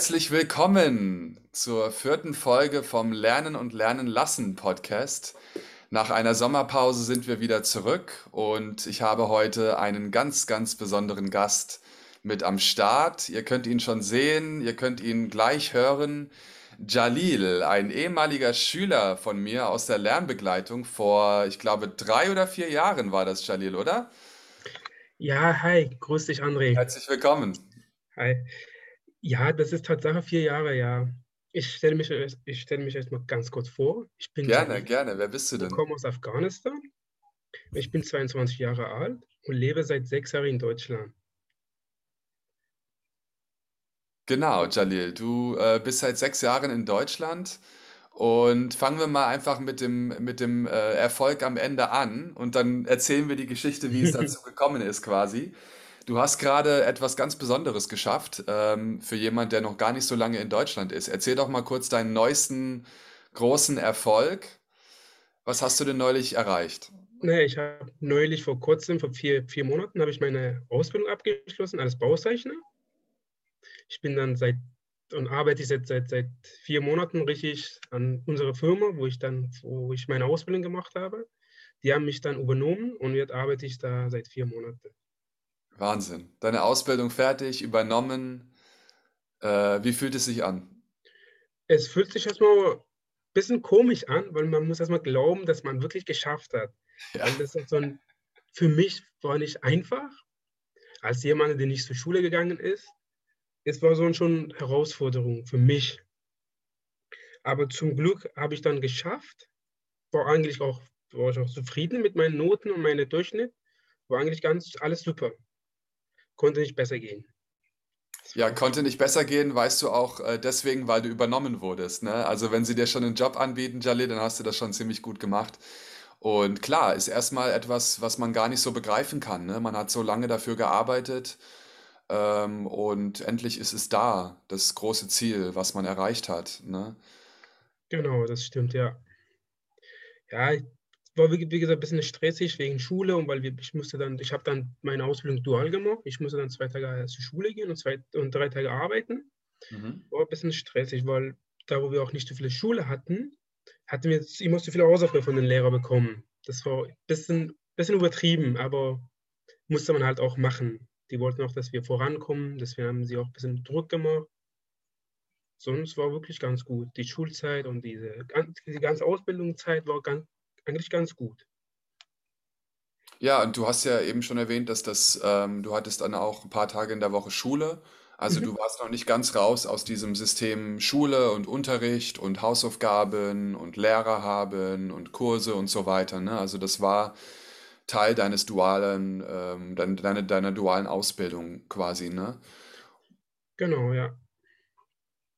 Herzlich willkommen zur vierten Folge vom Lernen und Lernen lassen Podcast. Nach einer Sommerpause sind wir wieder zurück und ich habe heute einen ganz, ganz besonderen Gast mit am Start. Ihr könnt ihn schon sehen, ihr könnt ihn gleich hören. Jalil, ein ehemaliger Schüler von mir aus der Lernbegleitung vor, ich glaube, drei oder vier Jahren war das, Jalil, oder? Ja, hi, grüß dich, André. Herzlich willkommen. Hi. Ja, das ist Tatsache vier Jahre, ja. Ich stelle mich, ich stelle mich erstmal ganz kurz vor. Ich bin Gerne, Jalil, gerne. Wer bist du ich denn? komme aus Afghanistan. Ich bin 22 Jahre alt und lebe seit sechs Jahren in Deutschland. Genau, Jalil, du äh, bist seit sechs Jahren in Deutschland und fangen wir mal einfach mit dem, mit dem äh, Erfolg am Ende an und dann erzählen wir die Geschichte, wie es dazu gekommen ist quasi. Du hast gerade etwas ganz Besonderes geschafft ähm, für jemand, der noch gar nicht so lange in Deutschland ist. Erzähl doch mal kurz deinen neuesten großen Erfolg. Was hast du denn neulich erreicht? Naja, ich habe neulich vor kurzem, vor vier, vier Monaten, habe ich meine Ausbildung abgeschlossen als Bauzeichner. Ich bin dann seit und arbeite seit, seit, seit vier Monaten richtig an unserer Firma, wo ich dann, wo ich meine Ausbildung gemacht habe. Die haben mich dann übernommen und jetzt arbeite ich da seit vier Monaten. Wahnsinn. Deine Ausbildung fertig, übernommen. Äh, wie fühlt es sich an? Es fühlt sich erstmal ein bisschen komisch an, weil man muss erstmal glauben, dass man wirklich geschafft hat. Ja, Weil das ist so ein, für mich war nicht einfach, als jemand, der nicht zur Schule gegangen ist. Es war so schon Herausforderung für mich. Aber zum Glück habe ich dann geschafft. War eigentlich auch, war ich auch zufrieden mit meinen Noten und meinem Durchschnitt. War eigentlich ganz alles super. Konnte nicht besser gehen. Ja, konnte nicht besser gehen, weißt du auch äh, deswegen, weil du übernommen wurdest, ne? Also wenn sie dir schon einen Job anbieten, Jalil, dann hast du das schon ziemlich gut gemacht. Und klar, ist erstmal etwas, was man gar nicht so begreifen kann, ne? Man hat so lange dafür gearbeitet, ähm, und endlich ist es da, das große Ziel, was man erreicht hat, ne? genau, das stimmt, ja. Ja, ich war wie, wie gesagt ein bisschen stressig wegen Schule und weil wir, ich musste dann, ich habe dann meine Ausbildung dual gemacht. Ich musste dann zwei Tage zur Schule gehen und, zwei, und drei Tage arbeiten. Mhm. War ein bisschen stressig, weil da, wo wir auch nicht so viele Schule hatten, hatten wir immer so viele Hausaufgaben von den Lehrern bekommen. Das war ein bisschen, bisschen übertrieben, aber musste man halt auch machen. Die wollten auch, dass wir vorankommen, deswegen haben sie auch ein bisschen Druck gemacht. Sonst war wirklich ganz gut. Die Schulzeit und diese, diese ganze Ausbildungszeit war ganz, eigentlich ganz gut. Ja, und du hast ja eben schon erwähnt, dass das, ähm, du hattest dann auch ein paar Tage in der Woche Schule. Also Mhm. du warst noch nicht ganz raus aus diesem System Schule und Unterricht und Hausaufgaben und Lehrer haben und Kurse und so weiter, ne? Also das war Teil deines dualen, ähm, dein, deine, deiner dualen Ausbildung quasi, ne? Genau, ja.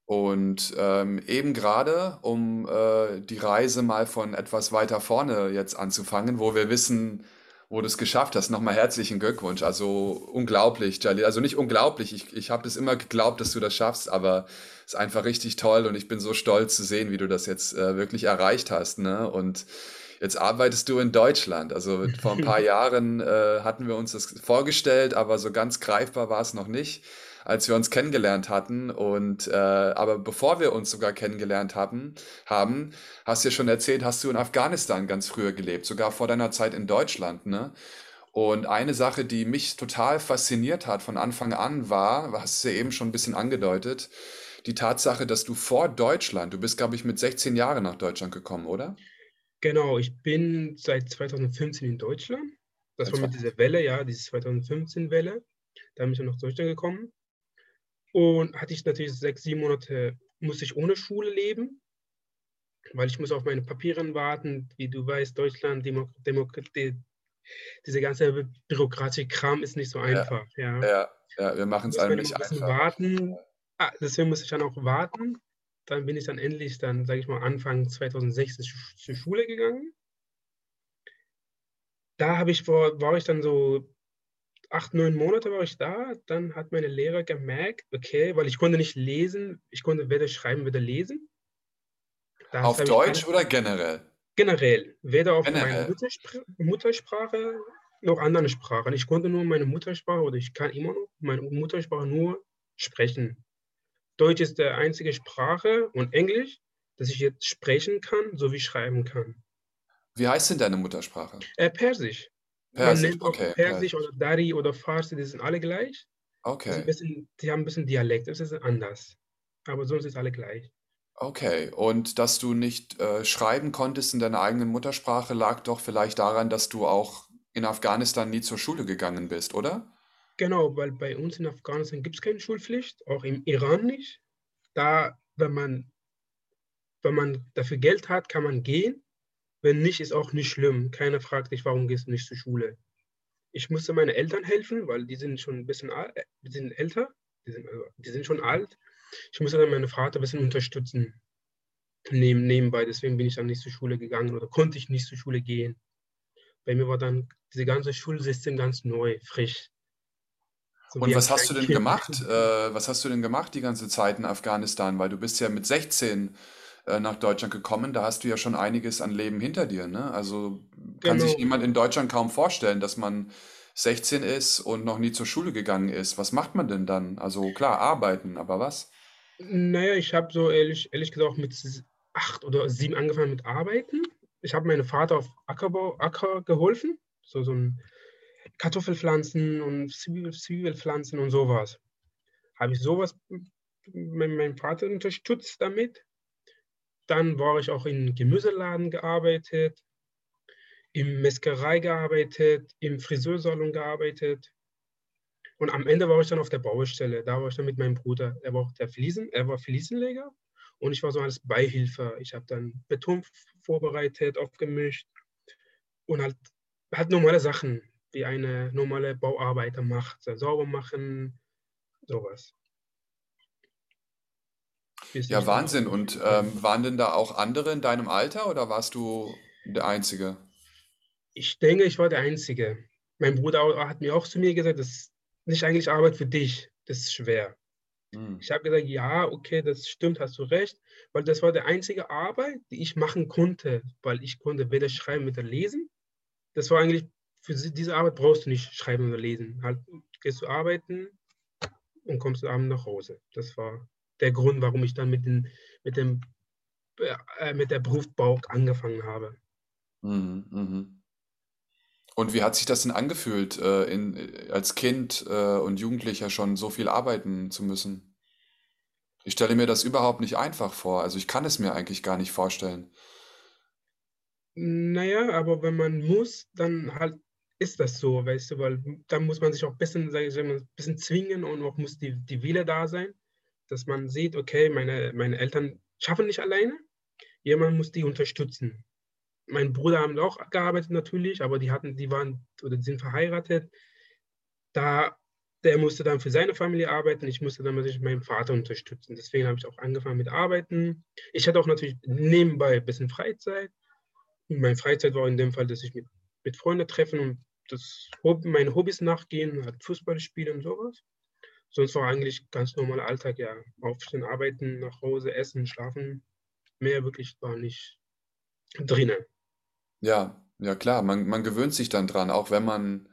Und ähm, eben gerade, um äh, die Reise mal von etwas weiter vorne jetzt anzufangen, wo wir wissen, wo du es geschafft hast, nochmal herzlichen Glückwunsch. Also unglaublich, Jalil. Also nicht unglaublich, ich, ich habe das immer geglaubt, dass du das schaffst, aber es ist einfach richtig toll und ich bin so stolz zu sehen, wie du das jetzt äh, wirklich erreicht hast, ne? Und jetzt arbeitest du in Deutschland. Also vor ein paar Jahren äh, hatten wir uns das vorgestellt, aber so ganz greifbar war es noch nicht als wir uns kennengelernt hatten. Und äh, aber bevor wir uns sogar kennengelernt haben, haben, hast du ja schon erzählt, hast du in Afghanistan ganz früher gelebt, sogar vor deiner Zeit in Deutschland, ne? Und eine Sache, die mich total fasziniert hat von Anfang an, war, hast du ja eben schon ein bisschen angedeutet, die Tatsache, dass du vor Deutschland, du bist, glaube ich, mit 16 Jahren nach Deutschland gekommen, oder? Genau, ich bin seit 2015 in Deutschland. Das war mit dieser Welle, ja, diese 2015-Welle. Da bin ich dann nach Deutschland gekommen. Und hatte ich natürlich sechs, sieben Monate, musste ich ohne Schule leben, weil ich muss auf meine Papiere warten. Wie du weißt, Deutschland, Demo Demo die, diese ganze bürokratische Kram ist nicht so Ja, einfach, ja. ja, ja, wir machen es einem nicht ein bisschen einfach. warten. Ah, deswegen muss ich dann auch warten. Dann bin ich dann endlich, dann sage ich mal, Anfang 2016 sch- zur Schule gegangen. Da habe ich war ich dann so acht, neun Monate war ich da. Dann hat meine Lehrer gemerkt, okay, weil ich konnte nicht lesen, ich konnte weder schreiben, weder lesen. Das Auf Deutsch oder generell? generell, weder auf meine Generell. Mutterspr Muttersprache noch anderen Sprachen. Ich konnte nur meine Muttersprache oder ich kann immer noch meine Muttersprache nur sprechen. Deutsch ist die einzige Sprache und Englisch, dass ich jetzt sprechen kann sowie schreiben kann. Wie heißt denn deine Muttersprache? Äh, Persisch. Man Persisch, nennt auch okay. Persisch oder Dari oder Farsi, die sind alle gleich. Okay. bisschen, die haben ein bisschen Dialekt, das ist anders. Aber sonst ist alle gleich. Okay. Und dass du nicht äh, schreiben konntest in deiner eigenen Muttersprache, lag doch vielleicht daran, dass du auch in Afghanistan nie zur Schule gegangen bist, oder? Genau, weil bei uns in Afghanistan gibt es keine Schulpflicht, auch im Iran nicht. Da, wenn man, wenn man dafür Geld hat, kann man gehen. Wenn nicht, ist auch nicht schlimm. Keiner fragt dich, warum gehst du nicht zur Schule. Ich musste meinen Eltern helfen, weil die sind schon ein bisschen alt, äh, die sind älter, die sind, also, die sind schon alt. Ich musste dann meinen Vater ein bisschen unterstützen neben, nebenbei. Deswegen bin ich dann nicht zur Schule gegangen oder konnte ich nicht zur Schule gehen. Bei mir war dann diese ganze Schulsystem ganz neu, frisch. So Und was hast du denn Kind. gemacht? Äh, was hast du denn gemacht die ganze Zeit in Afghanistan? Weil du bist ja mit 16 äh, nach Deutschland gekommen, da hast du ja schon einiges an Leben hinter dir, ne? Also kann sich Genau. jemand in Deutschland kaum vorstellen, dass man 16 ist und noch nie zur Schule gegangen ist. Was macht man denn dann? Also klar, arbeiten, aber was? Naja, ich habe so ehrlich, ehrlich gesagt mit acht oder sieben angefangen mit Arbeiten. Ich habe meinem Vater auf Ackerbau, Acker geholfen, so, so ein Kartoffelpflanzen und Zwiebel, Zwiebelpflanzen und sowas. Habe ich sowas mit meinem Vater unterstützt damit. Dann war ich auch im Gemüseladen gearbeitet, im Metzgerei gearbeitet, im Friseursalon gearbeitet. Und am Ende war ich dann auf der Baustelle. Da war ich dann mit meinem Bruder. Er war auch der Fliesen, er war Fliesenleger und ich war so als Beihilfe. Ich habe dann Beton vorbereitet, aufgemischt und halt, halt normale Sachen, wie eine normale Bauarbeiter macht. Sauber machen, sowas. Ja, Wahnsinn. Und ähm, waren denn da auch andere in deinem Alter oder warst du der Einzige? Ich denke, ich war der Einzige. Mein Bruder au- hat mir auch zu mir gesagt, das ist nicht eigentlich Arbeit für dich, das ist schwer. Hm. Ich habe gesagt, ja, okay, das stimmt, hast du recht, weil das war die einzige Arbeit, die ich machen konnte, weil ich konnte weder schreiben noch lesen. Das war eigentlich, für sie- diese Arbeit brauchst du nicht schreiben oder lesen. Halt gehst du arbeiten und kommst abends nach Hause. Das war der Grund, warum ich dann mit, den, mit, dem, äh, mit der Berufsbau angefangen habe. Mhm, mhm. Und wie hat sich das denn angefühlt, äh, in, äh, als Kind äh, und Jugendlicher schon so viel arbeiten zu müssen? Ich stelle mir das überhaupt nicht einfach vor. Also ich kann es mir eigentlich gar nicht vorstellen. Naja, aber wenn man muss, dann halt ist das so, weißt du, weil dann muss man sich auch ein bisschen, sag ich mal, ein bisschen zwingen und auch muss die, die Wille da sein, dass man sieht, okay, meine, meine Eltern schaffen nicht alleine, jemand muss die unterstützen. Mein Bruder haben auch gearbeitet natürlich, aber die hatten, die waren oder die sind verheiratet. Da, der musste dann für seine Familie arbeiten, ich musste dann natürlich meinen Vater unterstützen. Deswegen habe ich auch angefangen mit Arbeiten. Ich hatte auch natürlich nebenbei ein bisschen Freizeit. Und meine Freizeit war in dem Fall, dass ich mit, mit Freunden treffen und das Hobby, meine Hobbys nachgehen, halt Fußball spielen und sowas. Sonst war eigentlich ganz normaler Alltag, ja. Aufstehen, arbeiten, nach Hause, essen, schlafen. Mehr wirklich war nicht drinnen. Ja, ja klar, man, man gewöhnt sich dann dran, auch wenn man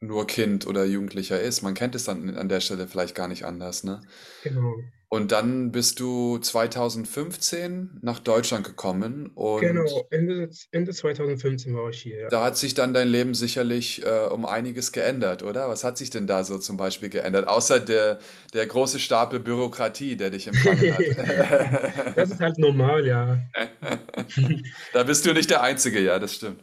nur Kind oder Jugendlicher ist. Man kennt es dann an der Stelle vielleicht gar nicht anders, ne? Genau. Und dann bist du 2015 nach Deutschland gekommen und Genau, Ende, Ende 2015 war ich hier, ja. da hat sich dann dein Leben sicherlich äh, um einiges geändert, oder? Was hat sich denn da so zum Beispiel geändert? Außer der, der große Stapel Bürokratie, der dich empfangen hat. Das ist halt normal, ja. Da bist du nicht der Einzige, ja, das stimmt,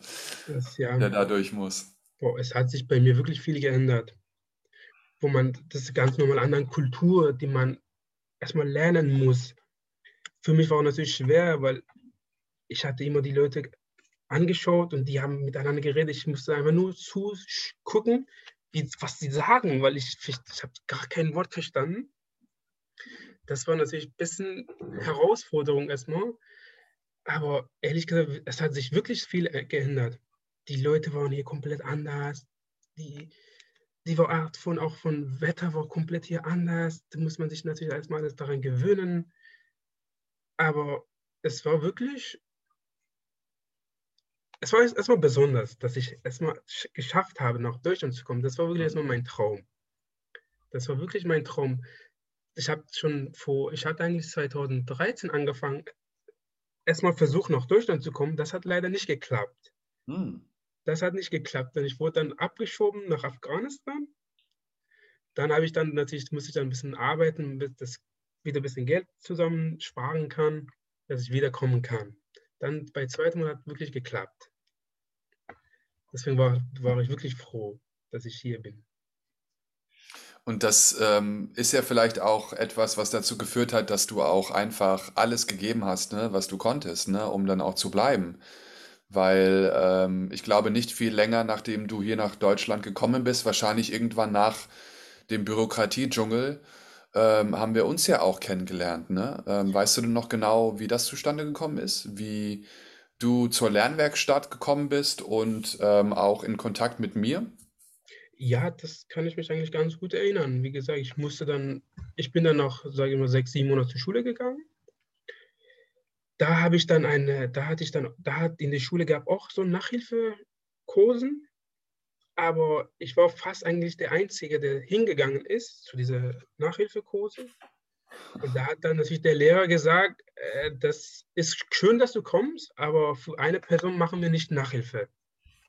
Das, ja. der da durch muss. Boah, es hat sich bei mir wirklich viel geändert. Wo man, das ganz normal andere Kultur, die man erstmal lernen muss. Für mich war es natürlich schwer, weil ich hatte immer die Leute angeschaut und die haben miteinander geredet. Ich musste einfach nur zugucken, was sie sagen, weil ich, ich, ich habe gar kein Wort verstanden. Das war natürlich ein bisschen Herausforderung erstmal. Aber ehrlich gesagt, es hat sich wirklich viel äh, geändert. Die Leute waren hier komplett anders. Die, die Art von, auch von Wetter war komplett hier anders. Da muss man sich natürlich erstmal alles daran gewöhnen. Aber es war wirklich, es war erstmal besonders, dass ich erstmal geschafft habe, nach Deutschland zu kommen. Das war wirklich erstmal mein Traum. Das war wirklich mein Traum. ich habe schon vor, ich hatte eigentlich 2013 angefangen, erstmal versucht, nach Deutschland zu kommen. Das hat leider nicht geklappt. Hm. Das hat nicht geklappt, denn ich wurde dann abgeschoben nach Afghanistan. Dann habe ich dann natürlich, musste ich dann ein bisschen arbeiten, bis das wieder ein bisschen Geld zusammen sparen kann, dass ich wiederkommen kann. Dann bei zweitem Mal hat wirklich geklappt. Deswegen war, war ich wirklich froh, dass ich hier bin. Und das ähm, ist ja vielleicht auch etwas, was dazu geführt hat, dass du auch einfach alles gegeben hast, ne, was du konntest, ne, um dann auch zu bleiben. Weil ähm, ich glaube, nicht viel länger, nachdem du hier nach Deutschland gekommen bist, wahrscheinlich irgendwann nach dem Bürokratiedschungel, ähm, haben wir uns ja auch kennengelernt. Ne? Ähm, weißt du denn noch genau, wie das zustande gekommen ist? Wie du zur Lernwerkstatt gekommen bist und ähm, auch in Kontakt mit mir? Ja, das kann ich mich eigentlich ganz gut erinnern. Wie gesagt, ich musste dann, ich bin dann noch, sage ich mal, sechs, sieben Monate zur Schule gegangen. Da habe ich dann eine, da hatte ich dann, da hat in der Schule gab auch so Nachhilfekursen, aber ich war fast eigentlich der Einzige, der hingegangen ist zu dieser Nachhilfekurse. Und da hat dann natürlich der Lehrer gesagt, äh, das ist schön, dass du kommst, aber für eine Person machen wir nicht Nachhilfe.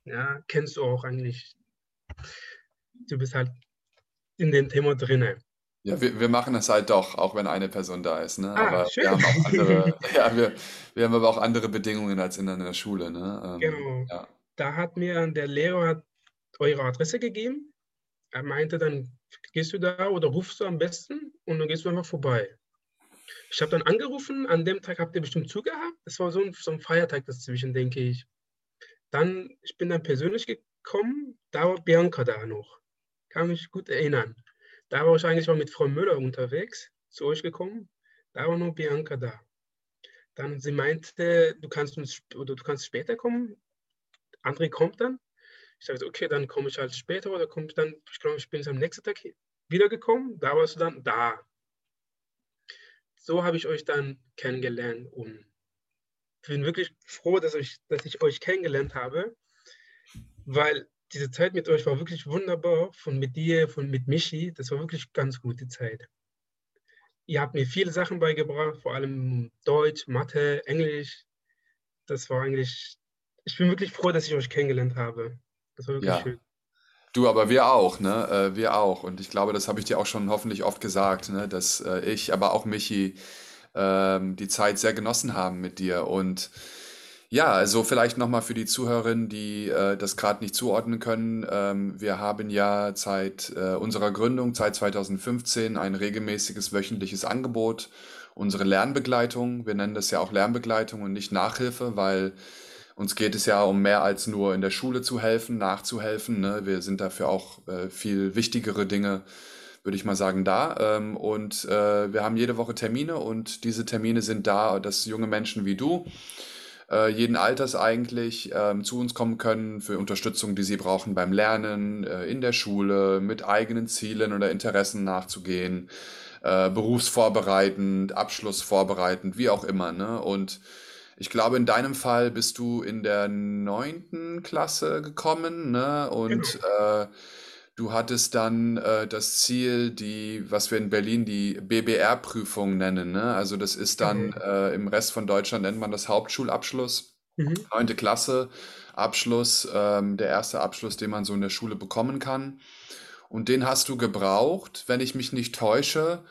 Ja, kennst du auch eigentlich du bist halt in dem Thema drinne. Ja, wir, wir machen das halt doch, auch wenn eine Person da ist. Ne? Ah, aber schön. wir haben auch andere, ja, wir, wir haben aber auch andere Bedingungen als in einer Schule. Ne? Ähm, genau. Ja. Da hat mir der Lehrer eure Adresse gegeben. Er meinte dann, gehst du da oder rufst du am besten und dann gehst du einfach vorbei. Ich habe dann angerufen, an dem Tag habt ihr bestimmt zugehabt. Es war so ein, so ein Feiertag dazwischen, denke ich. Dann, ich bin dann persönlich gekommen, da war Bianca da noch kann mich gut erinnern. Da war ich eigentlich mal mit Frau Müller unterwegs, zu euch gekommen. Da war nur Bianca da. Dann sie meinte, du kannst uns oder du kannst später kommen. André kommt dann. Ich sagte, okay, dann komme ich halt später oder komme ich dann, ich glaube, ich bin am nächsten Tag wiedergekommen. Da warst du dann da. So habe ich euch dann kennengelernt und bin wirklich froh, dass ich, dass ich euch kennengelernt habe, weil diese Zeit mit euch war wirklich wunderbar, von mit dir, von mit Michi. Das war wirklich ganz gute Zeit. Ihr habt mir viele Sachen beigebracht, vor allem Deutsch, Mathe, Englisch. Das war eigentlich, ich bin wirklich froh, dass ich euch kennengelernt habe. Das war wirklich ja. schön. Du, aber wir auch, ne? Äh, wir auch. Und ich glaube, das habe ich dir auch schon hoffentlich oft gesagt, ne? dass äh, ich, aber auch Michi, ähm, die Zeit sehr genossen haben mit dir. Und ja, also vielleicht nochmal für die Zuhörerinnen, die äh, das gerade nicht zuordnen können. Ähm, wir haben ja seit äh, unserer Gründung, seit 2015, ein regelmäßiges wöchentliches Angebot, unsere Lernbegleitung. Wir nennen das ja auch Lernbegleitung und nicht Nachhilfe, weil uns geht es ja um mehr als nur in der Schule zu helfen, nachzuhelfen. Ne? Wir sind dafür auch äh, viel wichtigere Dinge, würde ich mal sagen, da. Ähm, und äh, wir haben jede Woche Termine und diese Termine sind da, dass junge Menschen wie du äh, jeden Alters eigentlich ähm, zu uns kommen können für Unterstützung, die sie brauchen beim Lernen, äh, in der Schule, mit eigenen Zielen oder Interessen nachzugehen, äh, berufsvorbereitend, abschlussvorbereitend, wie auch immer. Ne? Und ich glaube, in deinem Fall bist du in der neunten Klasse gekommen, ne? Und genau. äh, Du hattest dann äh, das Ziel, die, was wir in Berlin die BBR-Prüfung nennen. Ne? Also das ist dann mhm. äh, im Rest von Deutschland nennt man das Hauptschulabschluss, mhm. neunte Klasse Abschluss, ähm, der erste Abschluss, den man so in der Schule bekommen kann. Und den hast du gebraucht, wenn ich mich nicht täusche,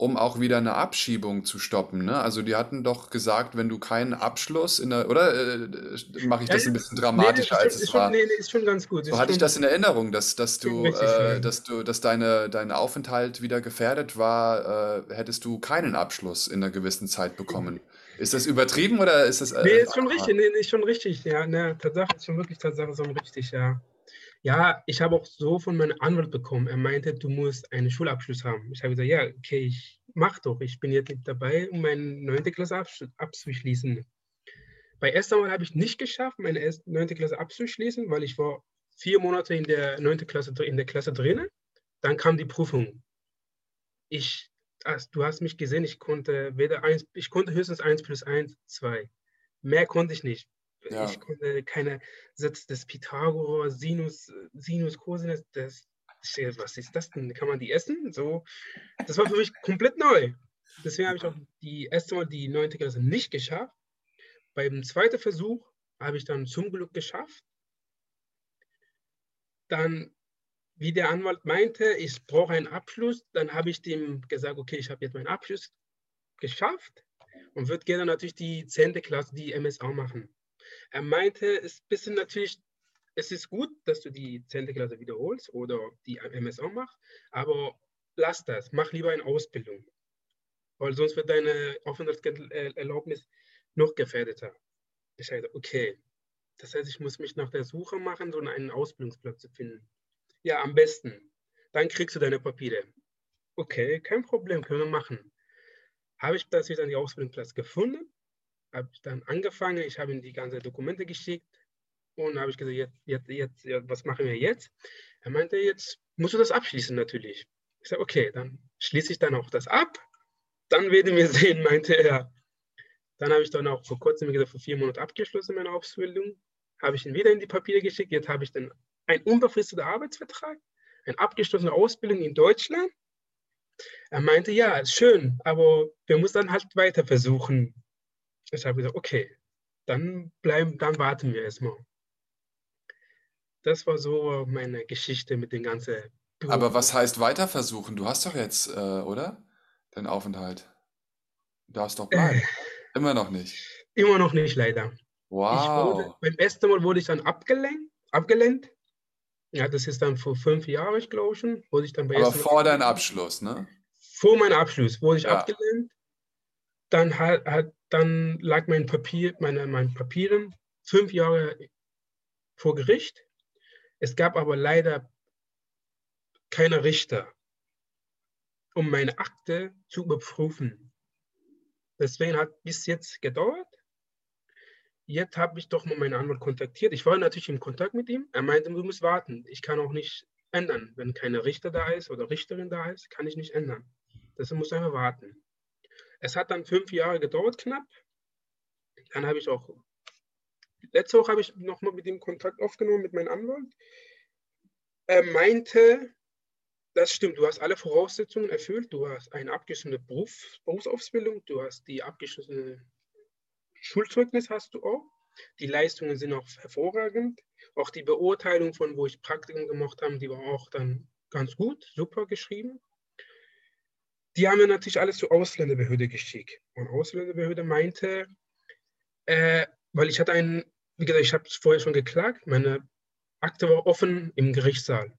um auch wieder eine Abschiebung zu stoppen. Ne? Also die hatten doch gesagt, wenn du keinen Abschluss in der, oder äh, mache ich das ein bisschen dramatischer, nee, als es war? nee, nee, ist schon ganz gut. So hatte ich das in Erinnerung, dass, dass du, äh, dass du, dass deine, dein Aufenthalt wieder gefährdet war, äh, hättest du keinen Abschluss in einer gewissen Zeit bekommen. Ist das übertrieben oder ist das? Äh, nee, ist schon richtig, nee, ist schon richtig, ja. Ne, Tatsache ist schon wirklich Tatsache so richtig, ja. Ja, ich habe auch so von meinem Anwalt bekommen. Er meinte, du musst einen Schulabschluss haben. Ich habe gesagt, ja, okay, ich mach doch. Ich bin jetzt dabei, um meine 9. Klasse abzuschließen. Bei erster Mal habe ich nicht geschafft, meine 9. Klasse abzuschließen, weil ich war vier Monate in der 9. Klasse in der Klasse drin. Dann kam die Prüfung. Ich, also, du hast mich gesehen, ich konnte weder eins, ich konnte höchstens 1 plus 1, 2. Mehr konnte ich nicht. Ja. Ich konnte keine Sätze des Pythagoras, Sinus, Sinus, Cosinus, das, was ist das denn? Kann man die essen? So, das war für mich komplett neu. Deswegen habe ich auch die erste Mal die neunte Klasse nicht geschafft. Beim zweiten Versuch habe ich dann zum Glück geschafft. Dann, wie der Anwalt meinte, ich brauche einen Abschluss, dann habe ich dem gesagt, okay, ich habe jetzt meinen Abschluss geschafft und würde gerne natürlich die 10. Klasse, die MSA machen. Er meinte, es ist natürlich, es ist gut, dass du die 10. Klasse wiederholst oder die MSA machst, aber lass das, mach lieber eine Ausbildung, weil sonst wird deine Aufenthaltserlaubnis noch gefährdeter. Ich sagte, okay, das heißt, ich muss mich nach der Suche machen, so einen Ausbildungsplatz zu finden. Ja, am besten. Dann kriegst du deine Papiere. Okay, kein Problem, können wir machen. Habe ich plötzlich die Ausbildungsplatz gefunden, habe ich dann angefangen, ich habe ihm die ganzen Dokumente geschickt und habe ich gesagt, jetzt, jetzt, jetzt, was machen wir jetzt? Er meinte, jetzt musst du das abschließen natürlich. Ich sage, okay, dann schließe ich dann auch das ab. Dann werden wir sehen, meinte er. Dann habe ich dann auch vor kurzem, gesagt, vor vier Monaten abgeschlossen, meine Ausbildung. Habe ich ihn wieder in die Papiere geschickt. Jetzt habe ich dann einen unbefristeten Arbeitsvertrag, eine abgeschlossene Ausbildung in Deutschland. Er meinte, ja, schön, aber wir müssen dann halt weiter versuchen. Ich habe gesagt, okay, dann bleiben, dann warten wir erstmal. Das war so meine Geschichte mit den ganzen. Aber was heißt weiter versuchen? Du hast doch jetzt, äh, oder? Den Aufenthalt. Du darfst doch bleiben. Äh, Immer noch nicht. Immer noch nicht, leider. Wow. Wurde, beim ersten Mal wurde ich dann abgelenkt, abgelehnt. Ja, das ist dann vor fünf Jahren, ich glaube schon. Wurde ich dann bei Aber vor deinem Abschluss, ne? Vor meinem Abschluss wurde ich ja. abgelehnt. Dann, hat, hat, dann lag mein Papier, meine, mein Papieren fünf Jahre vor Gericht. Es gab aber leider keine Richter, um meine Akte zu überprüfen. Deswegen hat bis jetzt gedauert. Jetzt habe ich doch mal meinen Anwalt kontaktiert. Ich war natürlich im Kontakt mit ihm. Er meinte, du musst warten. Ich kann auch nicht ändern. Wenn keine Richter da ist oder Richterin da ist, kann ich nicht ändern. Deshalb muss einfach warten. Es hat dann fünf Jahre gedauert, knapp. Dann habe ich auch, letzte Woche habe ich nochmal mit ihm Kontakt aufgenommen, mit meinem Anwalt. Er meinte, das stimmt, du hast alle Voraussetzungen erfüllt. Du hast eine abgeschlossene Beruf, Berufsausbildung, du hast die abgeschlossene Schulzeugnis hast du auch. Die Leistungen sind auch hervorragend. Auch die Beurteilung von wo ich Praktikum gemacht habe, die war auch dann ganz gut, super geschrieben. Die haben mir natürlich alles zur Ausländerbehörde geschickt. Und Ausländerbehörde meinte, äh, weil ich hatte einen, wie gesagt, ich habe es vorher schon geklagt, meine Akte war offen im Gerichtssaal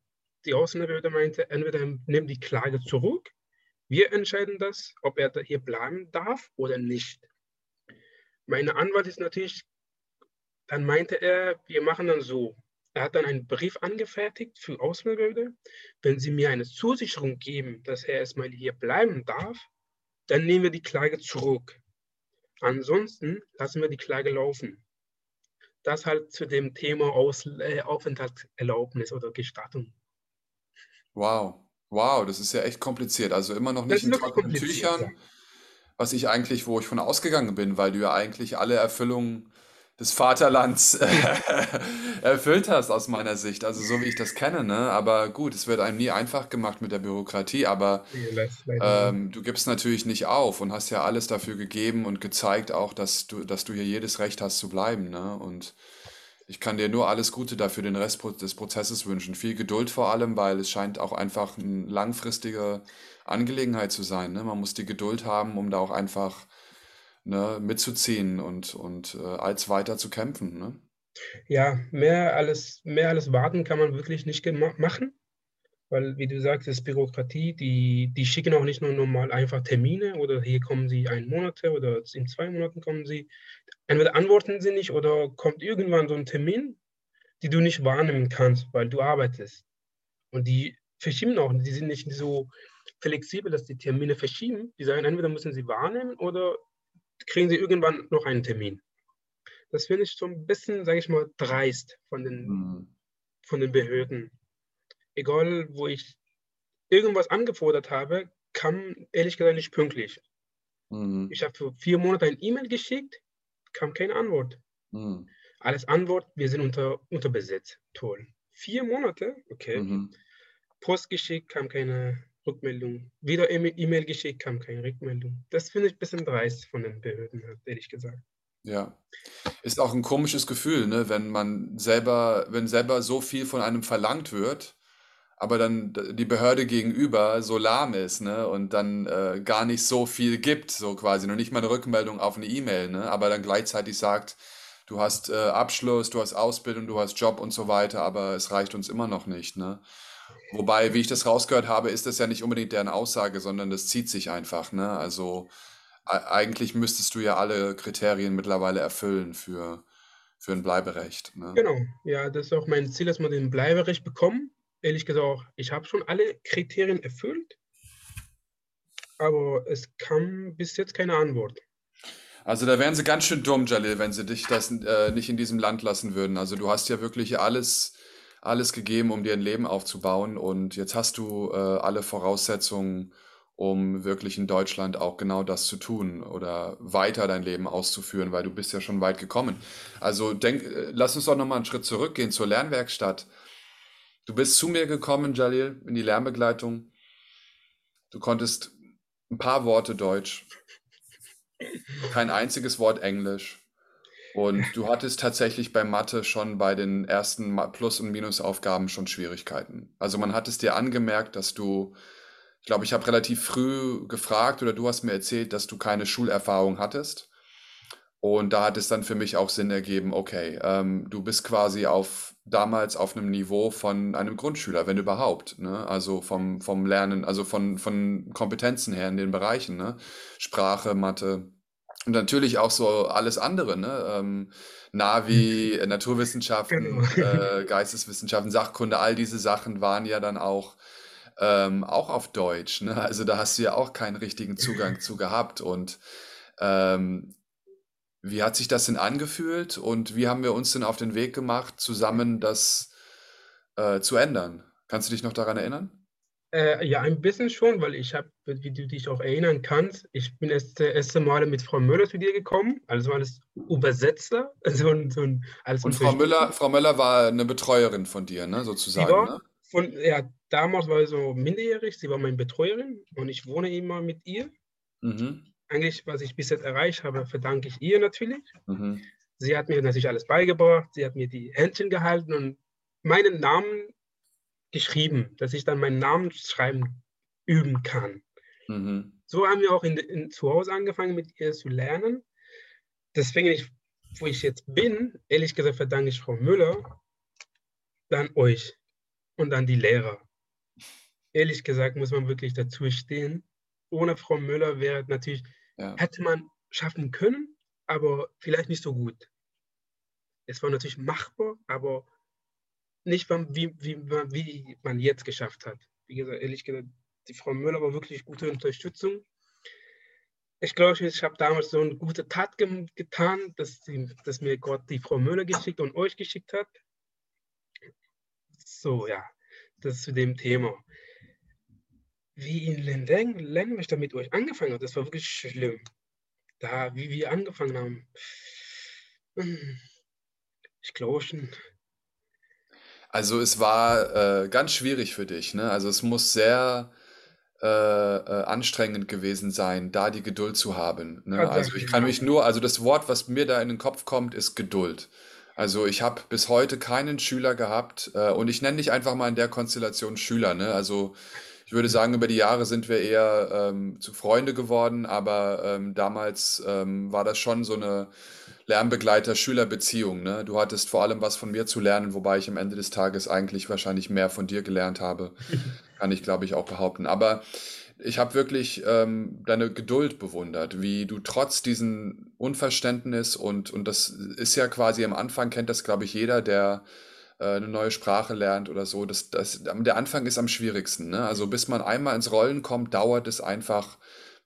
die Ausländerbehörde meinte, entweder nimm die Klage zurück, wir entscheiden das, ob er hier bleiben darf oder nicht. Meine Anwalt ist natürlich, dann meinte er, wir machen dann so. Er hat dann einen Brief angefertigt für Ausländerbehörde. Wenn Sie mir eine Zusicherung geben, dass er erstmal hier bleiben darf, dann nehmen wir die Klage zurück. Ansonsten lassen wir die Klage laufen. Das halt zu dem Thema Aus äh, Aufenthaltserlaubnis oder Gestattung. Wow, wow, das ist ja echt kompliziert. Also immer noch nicht in trockenen Tüchern, was ich eigentlich, wo ich von ausgegangen bin, weil du ja eigentlich alle Erfüllungen des Vaterlands erfüllt hast aus meiner Sicht. Also so wie ich das kenne, ne? Aber gut, es wird einem nie einfach gemacht mit der Bürokratie, aber ähm, du gibst natürlich nicht auf und hast ja alles dafür gegeben und gezeigt auch, dass du, dass du hier jedes Recht hast zu bleiben, ne? Und ich kann dir nur alles Gute dafür den Rest des Prozesses wünschen. Viel Geduld vor allem, weil es scheint auch einfach eine langfristige Angelegenheit zu sein. Ne? Man muss die Geduld haben, um da auch einfach ne, mitzuziehen und, und äh, als weiter zu kämpfen. Ne? Ja, mehr als, mehr als warten kann man wirklich nicht machen. Weil, wie du sagst, das ist Bürokratie, die, die schicken auch nicht nur normal einfach Termine oder hier kommen sie einen Monat oder in zwei Monaten kommen sie. Entweder antworten sie nicht oder kommt irgendwann so ein Termin, die du nicht wahrnehmen kannst, weil du arbeitest. Und die verschieben auch, die sind nicht so flexibel, dass die Termine verschieben. Die sagen, entweder müssen sie wahrnehmen oder kriegen sie irgendwann noch einen Termin. Das finde ich so ein bisschen, sage ich mal, dreist von den, mhm. von den Behörden egal wo ich irgendwas angefordert habe, kam ehrlich gesagt nicht pünktlich. Mhm. Ich habe für vier Monate ein E-Mail geschickt, kam keine Antwort. Mhm. Alles Antwort, wir sind unter, unterbesetzt. Toll. Vier Monate? Okay. Mhm. Post geschickt, kam keine Rückmeldung. Wieder E-Mail geschickt, kam keine Rückmeldung. Das finde ich ein bisschen dreist von den Behörden, ehrlich gesagt. Ja. Ist auch ein komisches Gefühl, ne, wenn man selber, wenn selber so viel von einem verlangt wird, aber dann die Behörde gegenüber so lahm ist, ne, und dann äh, gar nicht so viel gibt, so quasi, noch nicht mal eine Rückmeldung auf eine E-Mail, ne, aber dann gleichzeitig sagt, du hast äh, Abschluss, du hast Ausbildung, du hast Job und so weiter, aber es reicht uns immer noch nicht, ne. Wobei, wie ich das rausgehört habe, ist das ja nicht unbedingt deren Aussage, sondern das zieht sich einfach, ne? Also eigentlich müsstest du ja alle Kriterien mittlerweile erfüllen für, für ein Bleiberecht. Ne? Genau, ja, das ist auch mein Ziel, dass wir den Bleiberecht bekommen. Ehrlich gesagt, ich habe schon alle Kriterien erfüllt, aber es kam bis jetzt keine Antwort. Also da wären sie ganz schön dumm, Jalil, wenn sie dich das äh, nicht in diesem Land lassen würden. Also du hast ja wirklich alles, alles gegeben, um dir ein Leben aufzubauen und jetzt hast du äh, alle Voraussetzungen um wirklich in Deutschland auch genau das zu tun oder weiter dein Leben auszuführen, weil du bist ja schon weit gekommen. Also denk, äh, lass uns doch nochmal einen Schritt zurückgehen zur Lernwerkstatt. Du bist zu mir gekommen, Jalil, in die Lernbegleitung. Du konntest ein paar Worte Deutsch, kein einziges Wort Englisch. Und du hattest tatsächlich bei Mathe schon bei den ersten Plus- und Minusaufgaben schon Schwierigkeiten. Also man hat es dir angemerkt, dass du ich glaube, ich habe relativ früh gefragt oder du hast mir erzählt, dass du keine Schulerfahrung hattest. Und da hat es dann für mich auch Sinn ergeben, okay, ähm, du bist quasi auf damals auf einem Niveau von einem Grundschüler, wenn überhaupt, ne? Also vom, vom Lernen, also von, von Kompetenzen her in den Bereichen, ne? Sprache, Mathe und natürlich auch so alles andere, ne? Ähm, Navi, mhm. Naturwissenschaften, genau. äh, Geisteswissenschaften, Sachkunde, all diese Sachen waren ja dann auch ähm, auch auf Deutsch. Ne? Also da hast du ja auch keinen richtigen Zugang zu gehabt. Und ähm, wie hat sich das denn angefühlt und wie haben wir uns denn auf den Weg gemacht, zusammen das äh, zu ändern? Kannst du dich noch daran erinnern? Äh, ja, ein bisschen schon, weil ich habe, wie du dich auch erinnern kannst, ich bin das erste Mal mit Frau Müller zu dir gekommen, also als Übersetzer. So so als Und Frau Müller, Frau Müller war eine Betreuerin von dir, ne, sozusagen. Sie war, ne? von, ja, damals war ich so minderjährig, sie war meine Betreuerin und ich wohne immer mit ihr. Mhm. Eigentlich, was ich bis jetzt erreicht habe, verdanke ich ihr natürlich. Mhm. Sie hat mir natürlich alles beigebracht, sie hat mir die Händchen gehalten und meinen Namen geschrieben, dass ich dann meinen Namen schreiben üben kann. Mhm. So haben wir auch in, in, zu Hause angefangen, mit ihr zu lernen. Deswegen, ich, wo ich jetzt bin, ehrlich gesagt, verdanke ich Frau Müller, dann euch und an die Lehrer. Ehrlich gesagt muss man wirklich dazu stehen. Ohne Frau Müller wäre natürlich, ja. hätte man schaffen können, aber vielleicht nicht so gut. Es war natürlich machbar, aber nicht wie, wie, wie man jetzt geschafft hat. Wie gesagt, ehrlich gesagt, die Frau Müller war wirklich gute Unterstützung. Ich glaube, ich habe damals so eine gute Tat ge getan, dass, die, dass mir Gott die Frau Müller geschickt und euch geschickt hat. So, ja, das zu dem Thema. Wie in Lendeng, Lendeng ich da mit euch angefangen habe, das war wirklich schlimm. Da, wie wir angefangen haben. Ich glaube schon. Also es war äh, ganz schwierig für dich, ne? Also es muss sehr äh, äh, anstrengend gewesen sein, da die Geduld zu haben. Ne? Also ich kann mich nur, also das Wort, was mir da in den Kopf kommt, ist Geduld. Also ich habe bis heute keinen Schüler gehabt äh, und ich nenne dich einfach mal in der Konstellation Schüler. Ne? Also ich würde sagen, über die Jahre sind wir eher ähm, zu Freunde geworden, aber ähm, damals ähm, war das schon so eine Lernbegleiter-Schüler-Beziehung. Ne? Du hattest vor allem was von mir zu lernen, wobei ich am Ende des Tages eigentlich wahrscheinlich mehr von dir gelernt habe. Kann ich, glaube ich, auch behaupten. Aber ich habe wirklich ähm, deine Geduld bewundert, wie du trotz diesem Unverständnis und, und das ist ja quasi am Anfang, kennt das, glaube ich, jeder, der äh, eine neue Sprache lernt oder so. Das, das, der Anfang ist am schwierigsten. Ne? Also bis man einmal ins Rollen kommt, dauert es einfach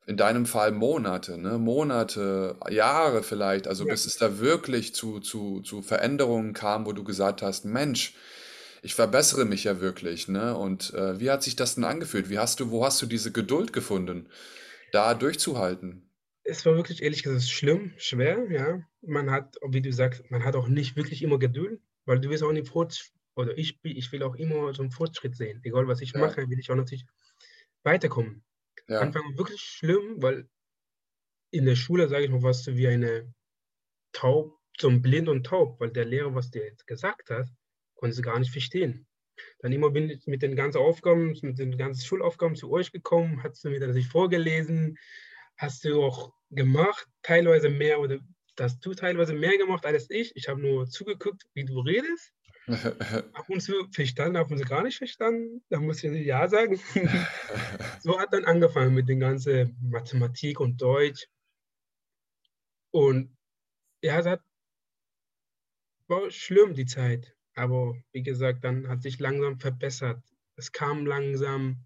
in deinem Fall Monate, ne? Monate, Jahre vielleicht, also ja. bis es da wirklich zu, zu, zu Veränderungen kam, wo du gesagt hast, Mensch, ich verbessere mich ja wirklich, ne? Und äh, wie hat sich das denn angefühlt? Wie hast du, wo hast du diese Geduld gefunden, da durchzuhalten? Es war wirklich, ehrlich gesagt, schlimm, schwer, ja. Man hat, wie du sagst, man hat auch nicht wirklich immer Geduld, weil du wirst auch nicht froh, oder ich, ich will auch immer so einen Fortschritt sehen. Egal was ich Ja. mache, will ich auch natürlich weiterkommen. Ja. Anfang wirklich schlimm, weil in der Schule, sage ich mal, warst du wie eine taub, so blind und taub, weil der Lehrer, was dir jetzt gesagt hat, konnte sie gar nicht verstehen. Dann immer bin ich mit den ganzen Aufgaben, mit den ganzen Schulaufgaben zu euch gekommen, hast du mir das nicht vorgelesen, hast du auch gemacht, teilweise mehr oder hast du teilweise mehr gemacht als ich. Ich habe nur zugeguckt, wie du redest, ab und zu verstanden, ab und zu gar nicht verstanden. Da muss ich ja sagen. so hat dann angefangen mit den ganzen Mathematik und Deutsch. Und ja, es hat, war schlimm, die Zeit. Aber wie gesagt, dann hat sich langsam verbessert. Es kam langsam.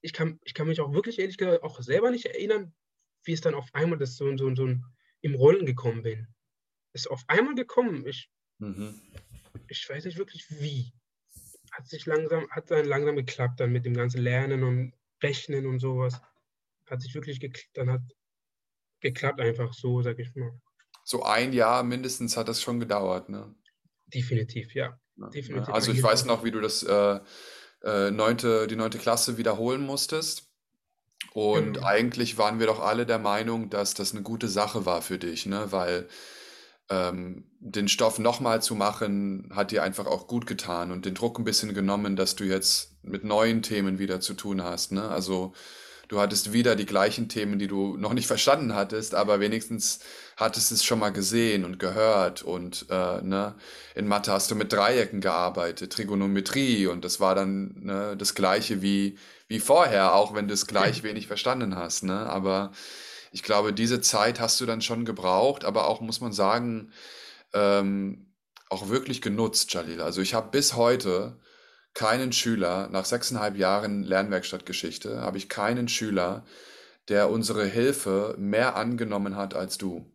Ich kann, ich kann mich auch wirklich ehrlich gesagt auch selber nicht erinnern, wie es dann auf einmal das so, so, so im Rollen gekommen bin. Es ist auf einmal gekommen. Ich, Mhm. Ich weiß nicht wirklich wie. Hat sich langsam, hat dann langsam geklappt dann mit dem ganzen Lernen und Rechnen und sowas. Hat sich wirklich geklappt, dann hat geklappt einfach so, sag ich mal. So ein Jahr mindestens hat das schon gedauert, ne? Definitiv, ja. Definitiv. Also ich weiß noch, wie du das äh, äh, neunte, die neunte Klasse wiederholen musstest. Und Genau. eigentlich waren wir doch alle der Meinung, dass das eine gute Sache war für dich, ne? Weil ähm, den Stoff nochmal zu machen, hat dir einfach auch gut getan und den Druck ein bisschen genommen, dass du jetzt mit neuen Themen wieder zu tun hast, ne? Also du hattest wieder die gleichen Themen, die du noch nicht verstanden hattest, aber wenigstens hattest es schon mal gesehen und gehört und äh, ne? In Mathe hast du mit Dreiecken gearbeitet, Trigonometrie und das war dann ne, das Gleiche wie, wie vorher, auch wenn du es gleich wenig verstanden hast, ne? Aber ich glaube, diese Zeit hast du dann schon gebraucht, aber auch, muss man sagen, ähm, auch wirklich genutzt, Jalil. Also ich habe bis heute keinen Schüler, nach sechseinhalb Jahren Lernwerkstattgeschichte, habe ich keinen Schüler, der unsere Hilfe mehr angenommen hat als du.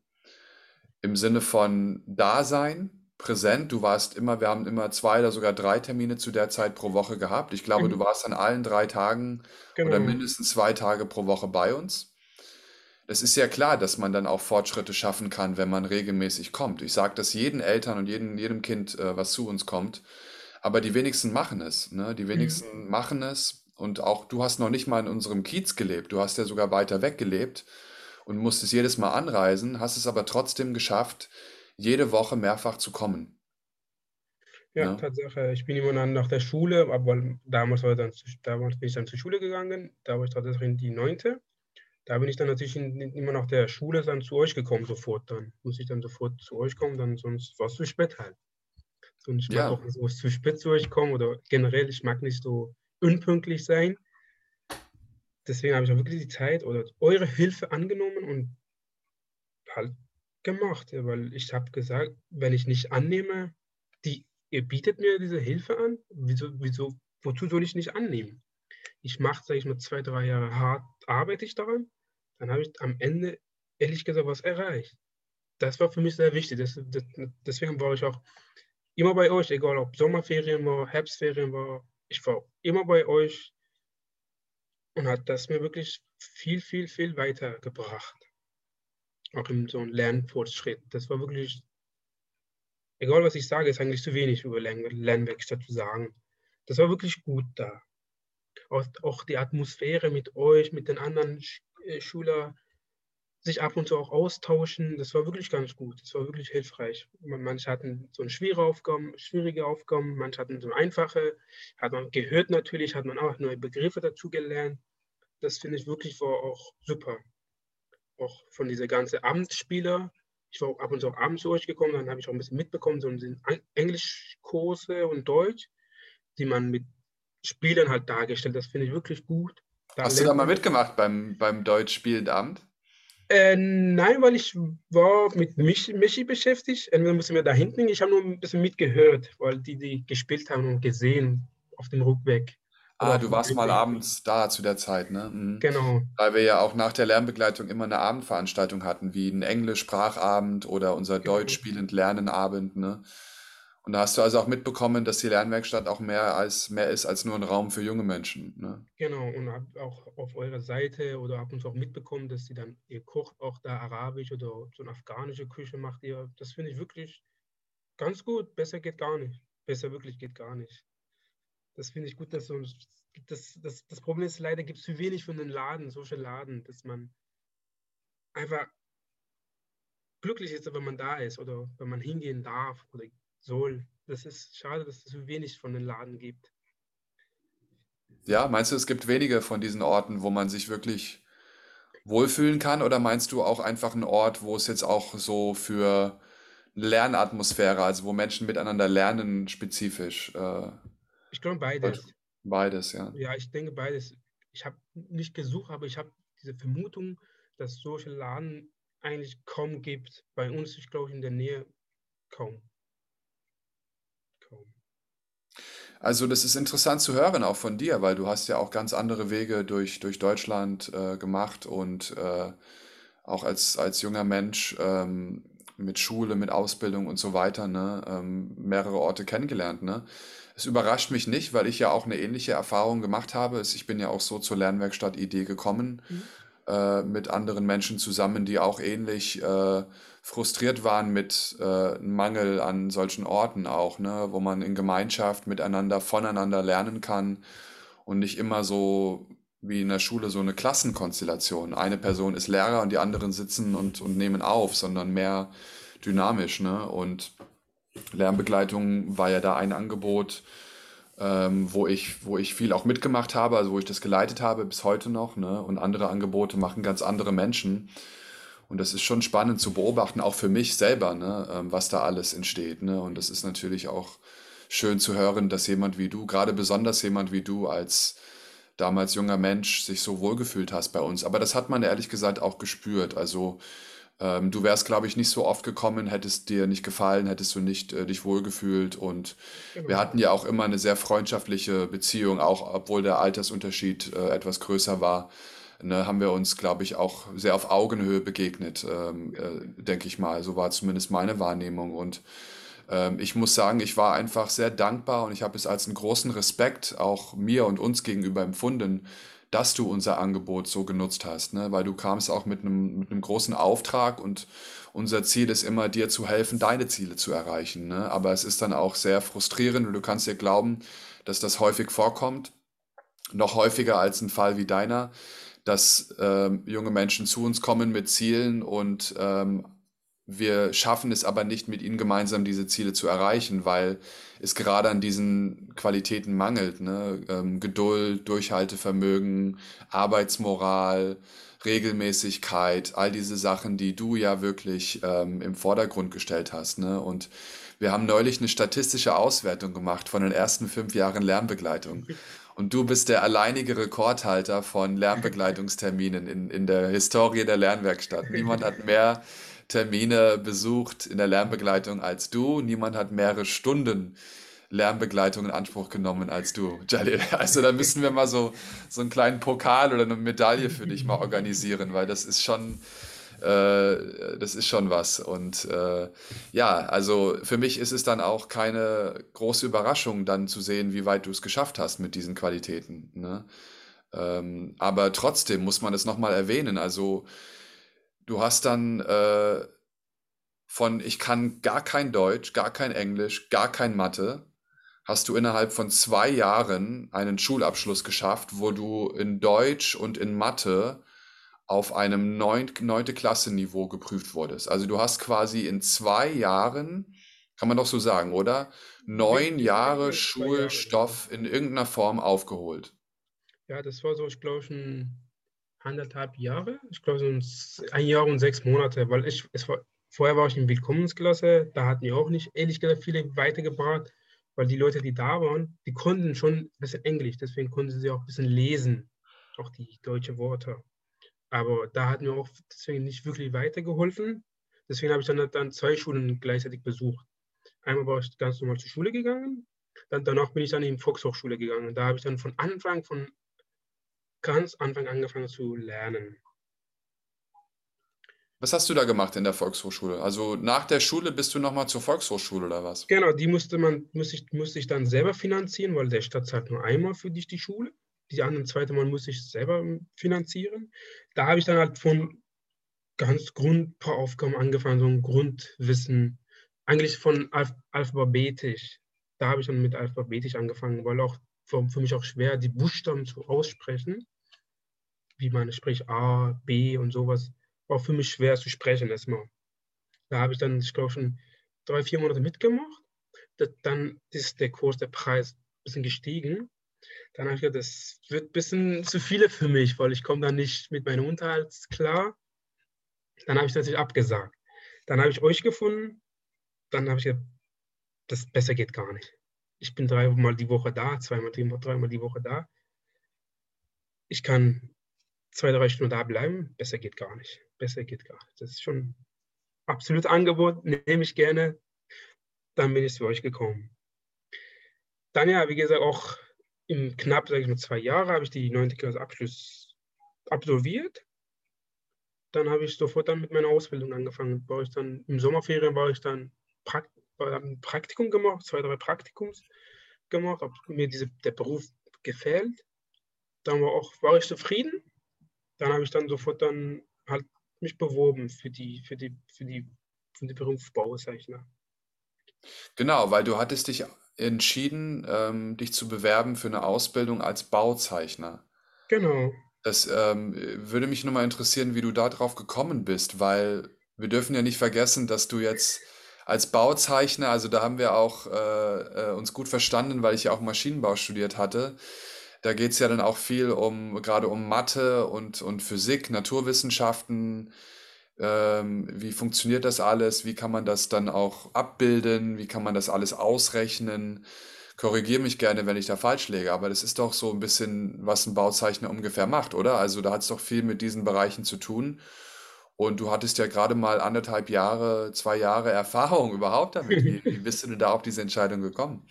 Im Sinne von Dasein, präsent. Du warst immer, wir haben immer zwei oder sogar drei Termine zu der Zeit pro Woche gehabt. Ich glaube, du Mhm. warst an allen drei Tagen oder Genau. mindestens zwei Tage pro Woche bei uns. Es ist ja klar, dass man dann auch Fortschritte schaffen kann, wenn man regelmäßig kommt. Ich sage das jeden Eltern und jedem, jedem Kind, äh, was zu uns kommt. Aber die wenigsten machen es. Ne? Die Mhm. wenigsten machen es. Und auch du hast noch nicht mal in unserem Kiez gelebt. Du hast ja sogar weiter weg gelebt und musstest jedes Mal anreisen, hast es aber trotzdem geschafft, jede Woche mehrfach zu kommen. Ja, Ne? Tatsache. Ich bin immer nach der Schule, aber damals war dann, damals bin ich dann zur Schule gegangen. Da war ich tatsächlich die neunte. Da bin ich dann natürlich in, immer nach der Schule dann zu euch gekommen, sofort dann. Muss ich dann sofort zu euch kommen, dann sonst war es zu spät halt. Und ich mag Ja. auch nicht so zu spät zu euch kommen oder generell, ich mag nicht so unpünktlich sein. Deswegen habe ich auch wirklich die Zeit oder eure Hilfe angenommen und halt gemacht, ja, weil ich habe gesagt, wenn ich nicht annehme, die, ihr bietet mir diese Hilfe an, wieso, wieso, wozu soll ich nicht annehmen? Ich mache, sage ich mal, zwei, drei Jahre hart, arbeite ich daran, dann habe ich am Ende ehrlich gesagt was erreicht. Das war für mich sehr wichtig. Das, das, deswegen war ich auch immer bei euch, egal ob Sommerferien war, Herbstferien war, ich war immer bei euch und hat das mir wirklich viel, viel, viel weitergebracht. Auch in so einem Lernfortschritt. Das war wirklich, egal was ich sage, ist eigentlich zu wenig über Lern Lernwerkstatt zu sagen. Das war wirklich gut da. Auch, auch die Atmosphäre mit euch, mit den anderen Äh, Schülern, sich ab und zu auch austauschen, das war wirklich ganz gut. Das war wirklich hilfreich. Man- Manche hatten so eine schwere Aufgaben, schwierige Aufgaben, manche hatten so einfache, hat man gehört natürlich, hat man auch neue Begriffe dazu gelernt. Das finde ich wirklich war auch super. Auch von dieser ganzen Abendspieler. Ich war ab und zu auch abends zu euch gekommen, dann habe ich auch ein bisschen mitbekommen, so Englischkurse und Deutsch, die man mit Spielern halt dargestellt. Das finde ich wirklich gut. Hast du da mal mitgemacht beim, beim Deutsch-Spielend-Abend? Äh, nein, weil ich war mit Mich Michi beschäftigt. Entweder mussten wir da hinten, ich habe nur ein bisschen mitgehört, weil die, die gespielt haben und gesehen auf dem Rückweg. Ah, du warst mal abends da zu der Zeit, ne? Mhm. Genau, Weil wir ja auch nach der Lernbegleitung immer eine Abendveranstaltung hatten, wie ein Englisch-Sprachabend oder unser genau, Deutsch spielend Lernen-Abend, ne? Und da hast du also auch mitbekommen, dass die Lernwerkstatt auch mehr als mehr ist als nur ein Raum für junge Menschen, ne? genau. Und habe auch auf eurer Seite oder ab und zu auch mitbekommen, dass sie dann, ihr kocht auch da arabisch oder so eine afghanische Küche macht ihr. Das finde ich wirklich ganz gut. Besser geht gar nicht. Besser wirklich geht gar nicht. Das finde ich gut, dass so das, das, das Problem ist, leider gibt es zu wenig von den Laden, solche Laden, dass man einfach glücklich ist, wenn man da ist oder wenn man hingehen darf oder soll. Das ist schade, dass es so wenig von den Laden gibt. Ja, meinst du, es gibt wenige von diesen Orten, wo man sich wirklich wohlfühlen kann? Oder meinst du auch einfach einen Ort, wo es jetzt auch so für Lernatmosphäre, also wo Menschen miteinander lernen, spezifisch? Äh, ich glaube beides. Beides, ja. Ja, ich denke beides. Ich habe nicht gesucht, aber ich habe diese Vermutung, dass solche Laden eigentlich kaum gibt. Bei uns, ich glaube, in der Nähe. Kaum. Also das ist interessant zu hören, auch von dir, weil du hast ja auch ganz andere Wege durch, durch Deutschland äh, gemacht und äh, auch als, als junger Mensch ähm, mit Schule, mit Ausbildung und so weiter, ne, ähm, mehrere Orte kennengelernt. Ne? Es überrascht mich nicht, weil ich ja auch eine ähnliche Erfahrung gemacht habe. Ich bin ja auch so zur Lernwerkstatt Idee gekommen. Mhm äh, mit anderen Menschen zusammen, die auch ähnlich äh, frustriert waren mit äh, Mangel an solchen Orten auch, ne, wo man in Gemeinschaft miteinander, voneinander lernen kann und nicht immer so wie in der Schule so eine Klassenkonstellation. Eine Person ist Lehrer und die anderen sitzen und, und nehmen auf, sondern mehr dynamisch. Ne? Und Lernbegleitung war ja da ein Angebot, ähm, wo ich, wo ich viel auch mitgemacht habe, also wo ich das geleitet habe bis heute noch, ne? Und andere Angebote machen ganz andere Menschen. Und das ist schon spannend zu beobachten, auch für mich selber, ne? Ähm, was da alles entsteht. Ne? Und das ist natürlich auch schön zu hören, dass jemand wie du, gerade besonders jemand wie du als damals junger Mensch, sich so wohlgefühlt hast bei uns. Aber das hat man ehrlich gesagt auch gespürt. Also ähm, du wärst, glaube ich, nicht so oft gekommen, hättest dir nicht gefallen, hättest du nicht äh, dich wohlgefühlt. Und genau. wir hatten ja auch immer eine sehr freundschaftliche Beziehung, auch obwohl der Altersunterschied äh, etwas größer war. Ne, haben wir uns, glaube ich, auch sehr auf Augenhöhe begegnet, ähm, äh, denke ich mal. So war zumindest meine Wahrnehmung. Und ähm, ich muss sagen, ich war einfach sehr dankbar und ich habe es als einen großen Respekt auch mir und uns gegenüber empfunden, dass du unser Angebot so genutzt hast, ne? weil du kamst auch mit einem, mit einem großen Auftrag und unser Ziel ist immer, dir zu helfen, deine Ziele zu erreichen. Ne? Aber es ist dann auch sehr frustrierend und du kannst dir glauben, dass das häufig vorkommt, noch häufiger als ein Fall wie deiner, dass ähm, junge Menschen zu uns kommen mit Zielen und ähm, wir schaffen es aber nicht, mit ihnen gemeinsam diese Ziele zu erreichen, weil es gerade an diesen Qualitäten mangelt. Ne? Ähm, Geduld, Durchhaltevermögen, Arbeitsmoral, Regelmäßigkeit, all diese Sachen, die du ja wirklich ähm, im Vordergrund gestellt hast. Ne? Und wir haben neulich eine statistische Auswertung gemacht von den ersten fünf Jahren Lernbegleitung. Und du bist der alleinige Rekordhalter von Lernbegleitungsterminen in, in der Historie der Lernwerkstatt. Niemand hat mehr Termine besucht in der Lernbegleitung als du. Niemand hat mehrere Stunden Lernbegleitung in Anspruch genommen als du, Jalil. Also da müssen wir mal so, so einen kleinen Pokal oder eine Medaille für dich mal organisieren, weil das ist schon, äh, das ist schon was. Und äh, ja, also für mich ist es dann auch keine große Überraschung, dann zu sehen, wie weit du es geschafft hast mit diesen Qualitäten. Ne? Ähm, aber trotzdem muss man es nochmal erwähnen. Also Du hast dann äh, von ich kann gar kein Deutsch, gar kein Englisch, gar kein Mathe, hast du innerhalb von zwei Jahren einen Schulabschluss geschafft, wo du in Deutsch und in Mathe auf einem neunte Klasse Niveau geprüft wurdest. Also du hast quasi in zwei Jahren, kann man doch so sagen, oder? Neun Jahre Schulstoff in irgendeiner Form aufgeholt. Ja, das war so, ich glaube, ein anderthalb Jahre, ich glaube so ein Jahr und sechs Monate, weil ich, es war, vorher war ich in Willkommensklasse, da hatten die auch nicht ehrlich gesagt viele weitergebracht, weil die Leute, die da waren, die konnten schon ein bisschen Englisch, deswegen konnten sie auch ein bisschen lesen, auch die deutschen Worte. Aber da hatten wir auch deswegen nicht wirklich weitergeholfen. Deswegen habe ich dann, dann zwei Schulen gleichzeitig besucht. Einmal war ich ganz normal zur Schule gegangen, dann, danach bin ich dann in die Volkshochschule gegangen. Da habe ich dann von Anfang, von ganz Anfang angefangen zu lernen. Was hast du da gemacht in der Volkshochschule? Also nach der Schule bist du nochmal zur Volkshochschule oder was? Genau, die musste man, musste ich, musste ich dann selber finanzieren, weil der Stadt zahlt nur einmal für dich die Schule. Die anderen zweite Mal muss ich selber finanzieren. Da habe ich dann halt von ganz Grund paar Aufgaben angefangen, so ein Grundwissen, eigentlich von Alph alphabetisch da habe ich dann mit alphabetisch angefangen, weil auch für, für mich auch schwer, die Buchstaben zu aussprechen, wie man spricht A, B und sowas, war für mich schwer zu sprechen erstmal. Da habe ich dann, ich glaube, schon drei, vier Monate mitgemacht. Das, dann ist der Kurs, der Preis ein bisschen gestiegen. Dann habe ich gedacht, das wird ein bisschen zu viele für mich, weil ich komme dann nicht mit meinem Unterhalt klar. Dann habe ich natürlich abgesagt. Dann habe ich euch gefunden. Dann habe ich gedacht, das besser geht gar nicht. Ich bin dreimal die Woche da, zweimal, dreimal die Woche da. Ich kann zwei, drei Stunden da bleiben. Besser geht gar nicht. Besser geht gar nicht. Das ist schon absolut Angebot, nehme ich gerne. Dann bin ich zu euch gekommen. Dann ja, wie gesagt, auch im knapp, sage ich mal, zwei Jahre habe ich die 9. Klasse Abschluss absolviert. Dann habe ich sofort dann mit meiner Ausbildung angefangen. War ich dann im Sommerferien war ich dann Prakt ein Praktikum gemacht, zwei, drei Praktikums gemacht, habe mir diese, der Beruf gefällt. Dann war, auch, war ich zufrieden. Dann habe ich dann sofort dann halt mich beworben für die, für die, für die, für die Beruf Bauzeichner. Genau, weil du hattest dich entschieden, ähm, dich zu bewerben für eine Ausbildung als Bauzeichner. Genau. Das ähm, würde mich nur mal interessieren, wie du darauf gekommen bist, weil wir dürfen ja nicht vergessen, dass du jetzt als Bauzeichner, also da haben wir auch äh, äh, uns gut verstanden, weil ich ja auch Maschinenbau studiert hatte. Da geht es ja dann auch viel um, gerade um Mathe und, und Physik, Naturwissenschaften. Ähm, wie funktioniert das alles? Wie kann man das dann auch abbilden? Wie kann man das alles ausrechnen? Korrigiere mich gerne, wenn ich da falsch liege, aber das ist doch so ein bisschen, was ein Bauzeichner ungefähr macht, oder? Also da hat es doch viel mit diesen Bereichen zu tun. Und du hattest ja gerade mal anderthalb Jahre, zwei Jahre Erfahrung überhaupt damit. Wie, wie bist du denn da auf diese Entscheidung gekommen?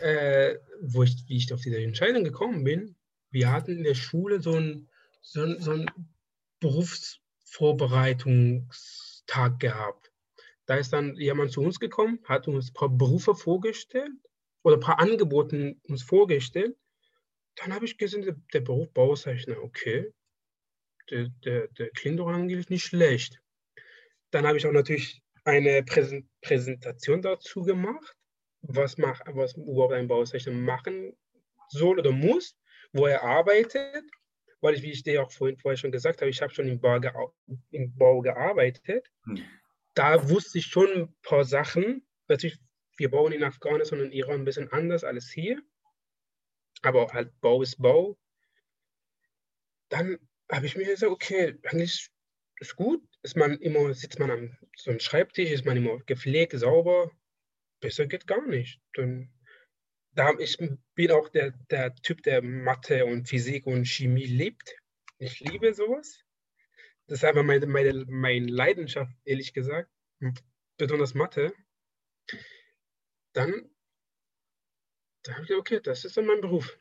Äh, wo ich, wie ich auf diese Entscheidung gekommen bin, wir hatten in der Schule so einen so so ein Berufsvorbereitungstag gehabt. Da ist dann jemand zu uns gekommen, hat uns ein paar Berufe vorgestellt oder ein paar Angebote uns vorgestellt. Dann habe ich gesehen, der Beruf Bauzeichner, okay, der, der, der doch eigentlich nicht schlecht. Dann habe ich auch natürlich eine Präsentation dazu gemacht was, mach, was überhaupt ein Bauzeichner machen soll oder muss, wo er arbeitet. Weil ich, wie ich dir auch vorhin vorher schon gesagt habe, ich habe schon im Bau, im Bau gearbeitet. Hm. Da wusste ich schon ein paar Sachen. Natürlich, wir bauen in Afghanistan und Iran ein bisschen anders als hier. Aber halt Bau ist Bau. Dann habe ich mir gesagt, okay, eigentlich ist gut. Ist man immer, sitzt man am so einem Schreibtisch, ist man immer gepflegt, sauber, besser geht gar nicht. Dann, da, ich bin auch der, der Typ, der Mathe und Physik und Chemie liebt. Ich liebe sowas. Das ist einfach meine, meine, meine Leidenschaft, ehrlich gesagt. Besonders Mathe. Dann, dann habe ich gesagt, okay, das ist dann mein Beruf.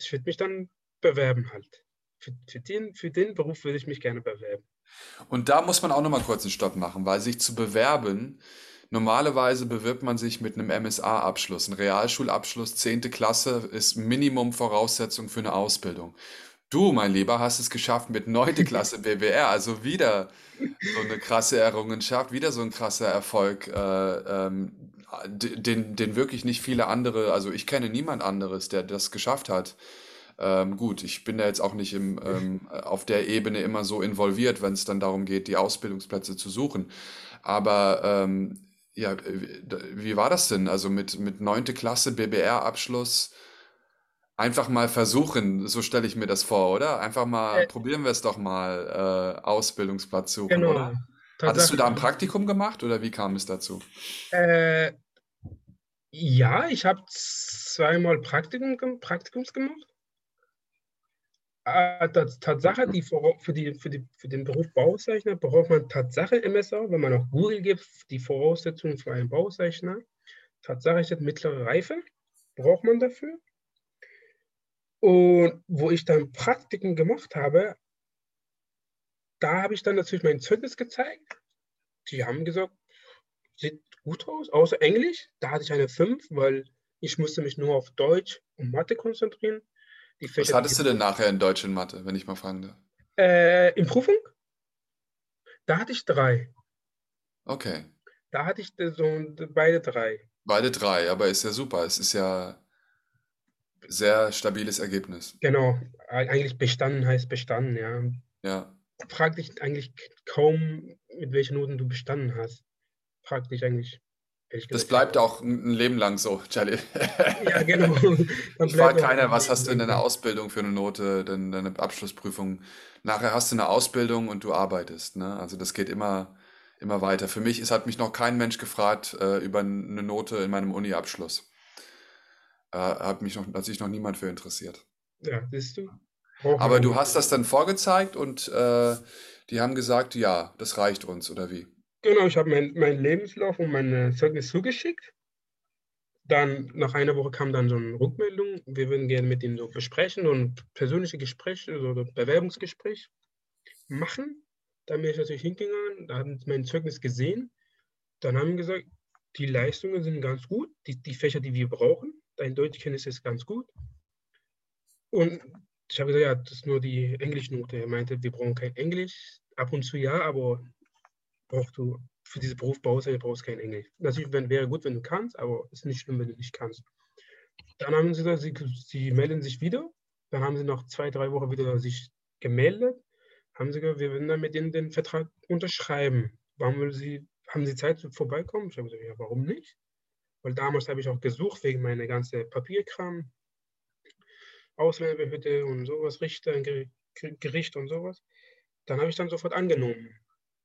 Ich würde mich dann bewerben halt. Für, für, den, für den Beruf würde ich mich gerne bewerben. Und da muss man auch nochmal kurz einen Stopp machen, weil sich zu bewerben, Normalerweise bewirbt man sich mit einem MSA-Abschluss. Ein Realschulabschluss, 10. Klasse, ist Minimum-Voraussetzung für eine Ausbildung. Du, mein Lieber, hast es geschafft mit 9. Klasse BWR, also wieder so eine krasse Errungenschaft, wieder so ein krasser Erfolg, äh, ähm, den, den wirklich nicht viele andere, also ich kenne niemand anderes, der das geschafft hat. Ähm, gut, ich bin da jetzt auch nicht im, ähm, auf der Ebene immer so involviert, wenn es dann darum geht, die Ausbildungsplätze zu suchen. Aber ähm, ja, äh, wie war das denn? Also mit, mit 9. Klasse BBR-Abschluss einfach mal versuchen, so stelle ich mir das vor, oder? Einfach mal, Äh, probieren wir es doch mal, äh, Ausbildungsplatz suchen, genau, oder? Hattest du da ein Praktikum gemacht oder wie kam es dazu? Äh, ja, ich habe zweimal Praktikum, Praktikums gemacht. Äh, Tatsache, die für, die, für, die, für den Beruf Bauzeichner braucht man Tatsache MSA, wenn man auf Google gibt, die Voraussetzungen für einen Bauzeichner. Tatsache ist mittlere Reife, braucht man dafür. Und wo ich dann Praktiken gemacht habe, da habe ich dann natürlich mein Zeugnis gezeigt. Die haben gesagt, sieht gut aus, außer Englisch. Da hatte ich eine 5, weil ich musste mich nur auf Deutsch und Mathe konzentrieren. Die Fächer, Was hattest du denn nachher in Deutsch und Mathe, wenn ich mal fragen darf? Äh, in Prüfung? Da hatte ich drei. Okay. Da hatte ich so beide drei. Beide drei, aber ist ja super. Es ist ja sehr stabiles Ergebnis. Genau, eigentlich bestanden heißt bestanden, ja. Ja. Frag dich eigentlich kaum, mit welchen Noten du bestanden hast. Frag dich eigentlich, Das bleibt auch ein Leben lang so, Charlie. Ja, genau. Dann Ich frage keiner, was hast du in deiner Ausbildung für eine Note, denn deine Abschlussprüfung. Nachher hast du eine Ausbildung und du arbeitest, ne? Also das geht immer, immer weiter. Für mich, es hat mich noch kein Mensch gefragt äh, über eine Note in meinem Uni-Abschluss. Äh, hat mich noch, hat sich noch niemand für interessiert. Ja, siehst du? Brauchen Aber du hast das dann vorgezeigt und äh, die haben gesagt, ja, das reicht uns, oder wie? Genau, ich habe meinen mein Lebenslauf und mein Zeugnis zugeschickt. Dann nach einer Woche kam dann so eine Rückmeldung, wir würden gerne mit ihnen so besprechen und persönliche Gespräche oder Bewerbungsgespräch machen. Dann bin ich natürlich hingegangen, da haben sie mein Zeugnis gesehen. Dann haben sie gesagt, die Leistungen sind ganz gut, die, die Fächer, die wir brauchen. Dein Deutschkenntnis ist ganz gut. Und ich habe gesagt, ja, das ist nur die Englischnote. Er meinte, wir brauchen kein Englisch. Ab und zu ja, aber brauchst du für diesen Beruf brauchst du, brauchst kein Englisch. Natürlich wäre gut, wenn du kannst, aber es ist nicht schlimm, wenn du nicht kannst. Dann haben sie gesagt, sie, sie melden sich wieder. Dann haben sie nach zwei, drei Wochen wieder sich gemeldet. Haben sie gesagt, wir werden dann mit ihnen den Vertrag unterschreiben. Warum sie, haben sie Zeit zu vorbeikommen? Ich habe gesagt, ja, warum nicht? Weil damals habe ich auch gesucht wegen meiner ganzen Papierkram, Ausländerbehörde und sowas, Richter, Gericht und sowas. Dann habe ich dann sofort angenommen.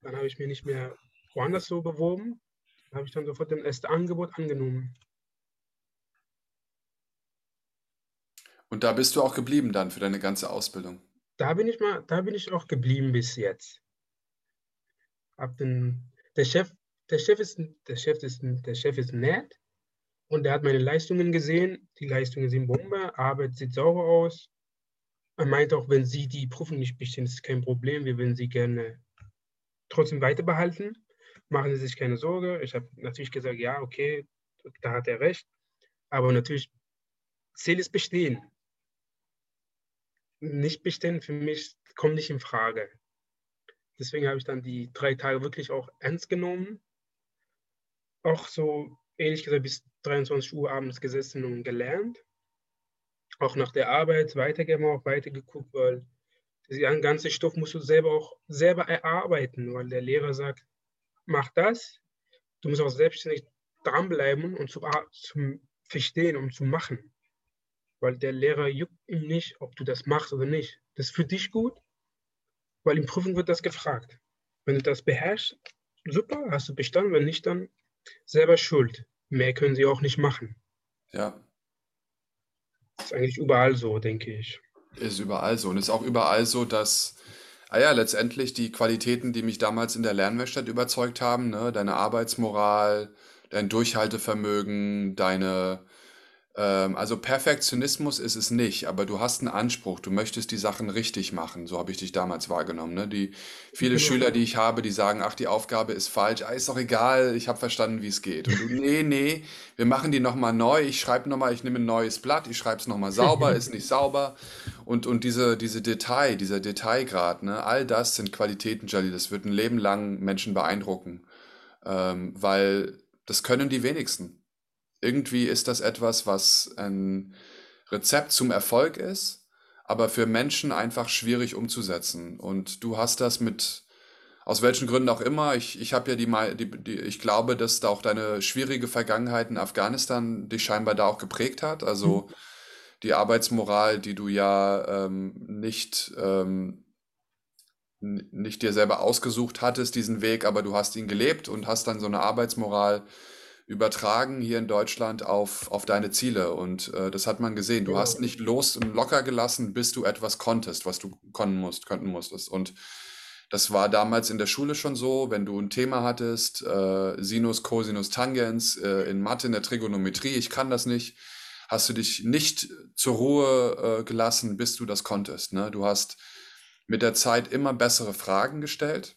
Dann habe ich mir nicht mehr woanders so beworben. Dann habe ich dann sofort das erste Angebot angenommen. Und da bist du auch geblieben dann für deine ganze Ausbildung? Da bin ich mal, da bin ich auch geblieben bis jetzt. Ab den, der Chef, der Chef ist, der Chef ist, der Chef ist nett und er hat meine Leistungen gesehen. Die Leistungen sind Bombe, Arbeit sieht sauber aus. Er meint auch, wenn Sie die Prüfung nicht bestehen, ist kein Problem. Wir würden Sie gerne trotzdem weiter behalten. Machen Sie sich keine Sorge. Ich habe natürlich gesagt, ja, okay, da hat er recht. Aber natürlich, Ziel ist bestehen. Nicht bestehen für mich kommt nicht in Frage. Deswegen habe ich dann die drei Tage wirklich auch ernst genommen. Auch so, ähnlich gesagt, bis 23 Uhr abends gesessen und gelernt. Auch nach der Arbeit weitergemacht, weitergeguckt, weil den ganzen Stoff musst du selber auch selber erarbeiten, weil der Lehrer sagt, mach das. Du musst auch selbstständig dranbleiben und zu, zum Verstehen und zu machen. Weil der Lehrer juckt ihm nicht, ob du das machst oder nicht. Das ist für dich gut, weil in Prüfung wird das gefragt. Wenn du das beherrschst, super, hast du bestanden. Wenn nicht, dann selber schuld. Mehr können sie auch nicht machen. Ja. Das ist eigentlich überall so, denke ich. Ist überall so. Und ist auch überall so, dass, ah ja, letztendlich die Qualitäten, die mich damals in der Lernwerkstatt überzeugt haben, ne, deine Arbeitsmoral, dein Durchhaltevermögen, deine ähm, also Perfektionismus ist es nicht, aber du hast einen Anspruch, du möchtest die Sachen richtig machen. So habe ich dich damals wahrgenommen. Ne? Die viele genau. Schüler, die ich habe, die sagen, ach, die Aufgabe ist falsch, ah, ist doch egal, ich habe verstanden, wie es geht. Und du, nee, nee, wir machen die nochmal neu, ich schreibe nochmal, ich nehme ein neues Blatt, ich schreibe es nochmal sauber, ist nicht sauber. Und, und diese, diese Detail, dieser Detailgrad, ne, all das sind Qualitäten, Jali, das wird ein Leben lang Menschen beeindrucken. Ähm, weil das können die wenigsten irgendwie ist das etwas, was ein Rezept zum Erfolg ist, aber für Menschen einfach schwierig umzusetzen. Und du hast das mit, aus welchen Gründen auch immer, ich, ich habe ja die, die, die, ich glaube, dass da auch deine schwierige Vergangenheit in Afghanistan dich scheinbar da auch geprägt hat. Also mhm. die Arbeitsmoral, die du ja ähm, nicht, ähm, nicht dir selber ausgesucht hattest, diesen Weg, aber du hast ihn gelebt und hast dann so eine Arbeitsmoral übertragen hier in Deutschland auf, auf deine Ziele. Und äh, das hat man gesehen. Du hast nicht los und locker gelassen, bis du etwas konntest, was du können musst, könnten musstest. Und das war damals in der Schule schon so, wenn du ein Thema hattest, äh, Sinus, Cosinus, Tangens, äh, in Mathe, in der Trigonometrie, ich kann das nicht, hast du dich nicht zur Ruhe äh, gelassen, bis du das konntest. Ne? Du hast mit der Zeit immer bessere Fragen gestellt.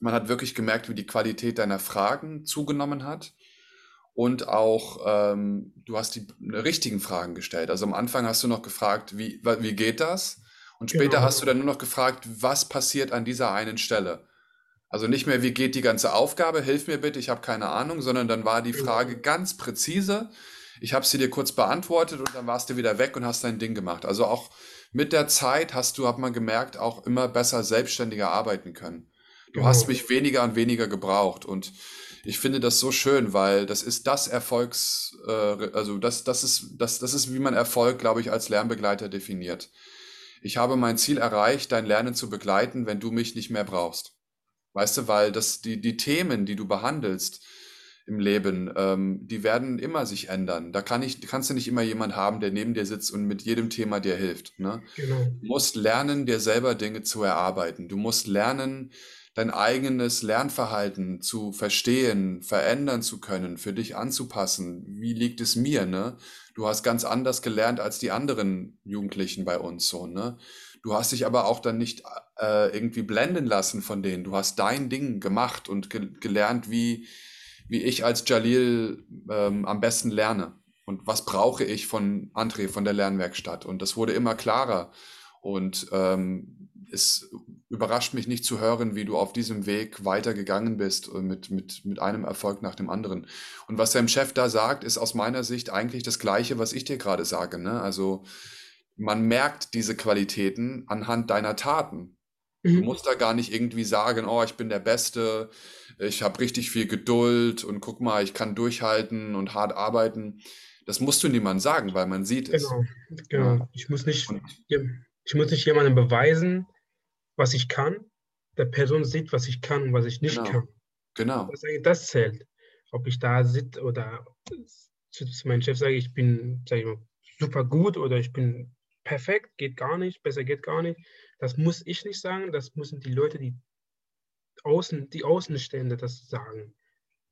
Man hat wirklich gemerkt, wie die Qualität deiner Fragen zugenommen hat und auch ähm, du hast die richtigen Fragen gestellt. Also am Anfang hast du noch gefragt, wie, wie geht das? Und später genau. hast du dann nur noch gefragt, was passiert an dieser einen Stelle? Also nicht mehr, wie geht die ganze Aufgabe, hilf mir bitte, ich habe keine Ahnung, sondern dann war die Frage ganz präzise. Ich habe sie dir kurz beantwortet und dann warst du wieder weg und hast dein Ding gemacht. Also auch mit der Zeit hast du, hat man gemerkt, auch immer besser selbstständiger arbeiten können. Du hast Genau. mich weniger und weniger gebraucht und ich finde das so schön, weil das ist das Erfolgs, äh, also das, das ist, das, das ist, wie man Erfolg, glaube ich, als Lernbegleiter definiert. Ich habe mein Ziel erreicht, dein Lernen zu begleiten, wenn du mich nicht mehr brauchst. Weißt du, weil das, die, die Themen, die du behandelst im Leben, ähm, die werden immer sich ändern. Da kann ich, kannst du nicht immer jemand haben, der neben dir sitzt und mit jedem Thema dir hilft, ne? Genau. Du musst lernen, dir selber Dinge zu erarbeiten. Du musst lernen, dein eigenes Lernverhalten zu verstehen, verändern zu können, für dich anzupassen. Wie liegt es mir, ne? Du hast ganz anders gelernt als die anderen Jugendlichen bei uns so, ne? Du hast dich aber auch dann nicht äh, irgendwie blenden lassen von denen. Du hast dein Ding gemacht und ge gelernt, wie, wie ich als Jalil ähm, am besten lerne. Und was brauche ich von André, von der Lernwerkstatt? Und das wurde immer klarer. Und ähm, es überrascht mich nicht zu hören, wie du auf diesem Weg weitergegangen bist äh, mit, mit, mit einem Erfolg nach dem anderen. Und was dein Chef da sagt, ist aus meiner Sicht eigentlich das Gleiche, was ich dir gerade sage. Ne? Also man merkt diese Qualitäten anhand deiner Taten. Du Mhm. musst da gar nicht irgendwie sagen, oh, ich bin der Beste, ich habe richtig viel Geduld und guck mal, ich kann durchhalten und hart arbeiten. Das musst du niemandem sagen, weil man sieht es. Genau. Genau. Ich muss nicht, ich muss nicht jemandem beweisen, was ich kann. Der Person sieht, was ich kann und was ich nicht genau, kann. genau, Das, das zählt. Ob ich da sitze oder zu, zu meinem Chef sage, ich bin, sag ich mal, super gut oder ich bin perfekt, geht gar nicht, besser geht gar nicht. Das muss ich nicht sagen, das müssen die Leute, die außen, die Außenstände das sagen.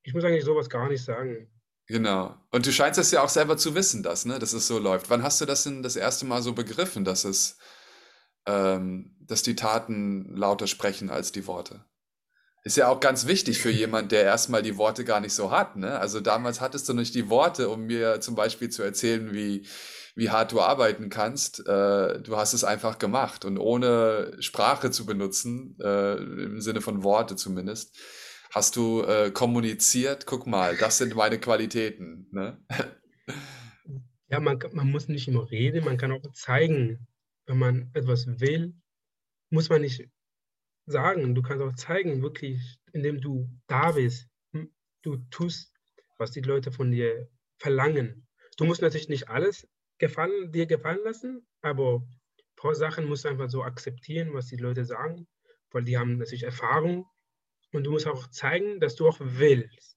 Ich muss eigentlich sowas gar nicht sagen. genau. Und du scheinst es ja auch selber zu wissen, dass, ne, dass es so läuft. Wann hast du das denn das erste Mal so begriffen, dass es, ähm, dass die Taten lauter sprechen als die Worte? Ist ja auch ganz wichtig für jemand, der erstmal die Worte gar nicht so hat, ne? Also damals hattest du nicht die Worte, um mir zum Beispiel zu erzählen, wie, wie hart du arbeiten kannst. Äh, du hast es einfach gemacht und ohne Sprache zu benutzen, äh, im Sinne von Worte zumindest, hast du äh, kommuniziert, guck mal, das sind meine Qualitäten, ne? Ja, man, man muss nicht immer reden, man kann auch zeigen, wenn man etwas will, muss man nicht sagen. Du kannst auch zeigen, wirklich, indem du da bist. Hm, Du tust, was die Leute von dir verlangen. Du musst natürlich nicht alles gefallen, dir gefallen lassen, aber ein paar Sachen musst du einfach so akzeptieren, was die Leute sagen, weil die haben natürlich Erfahrung und du musst auch zeigen, dass du auch willst.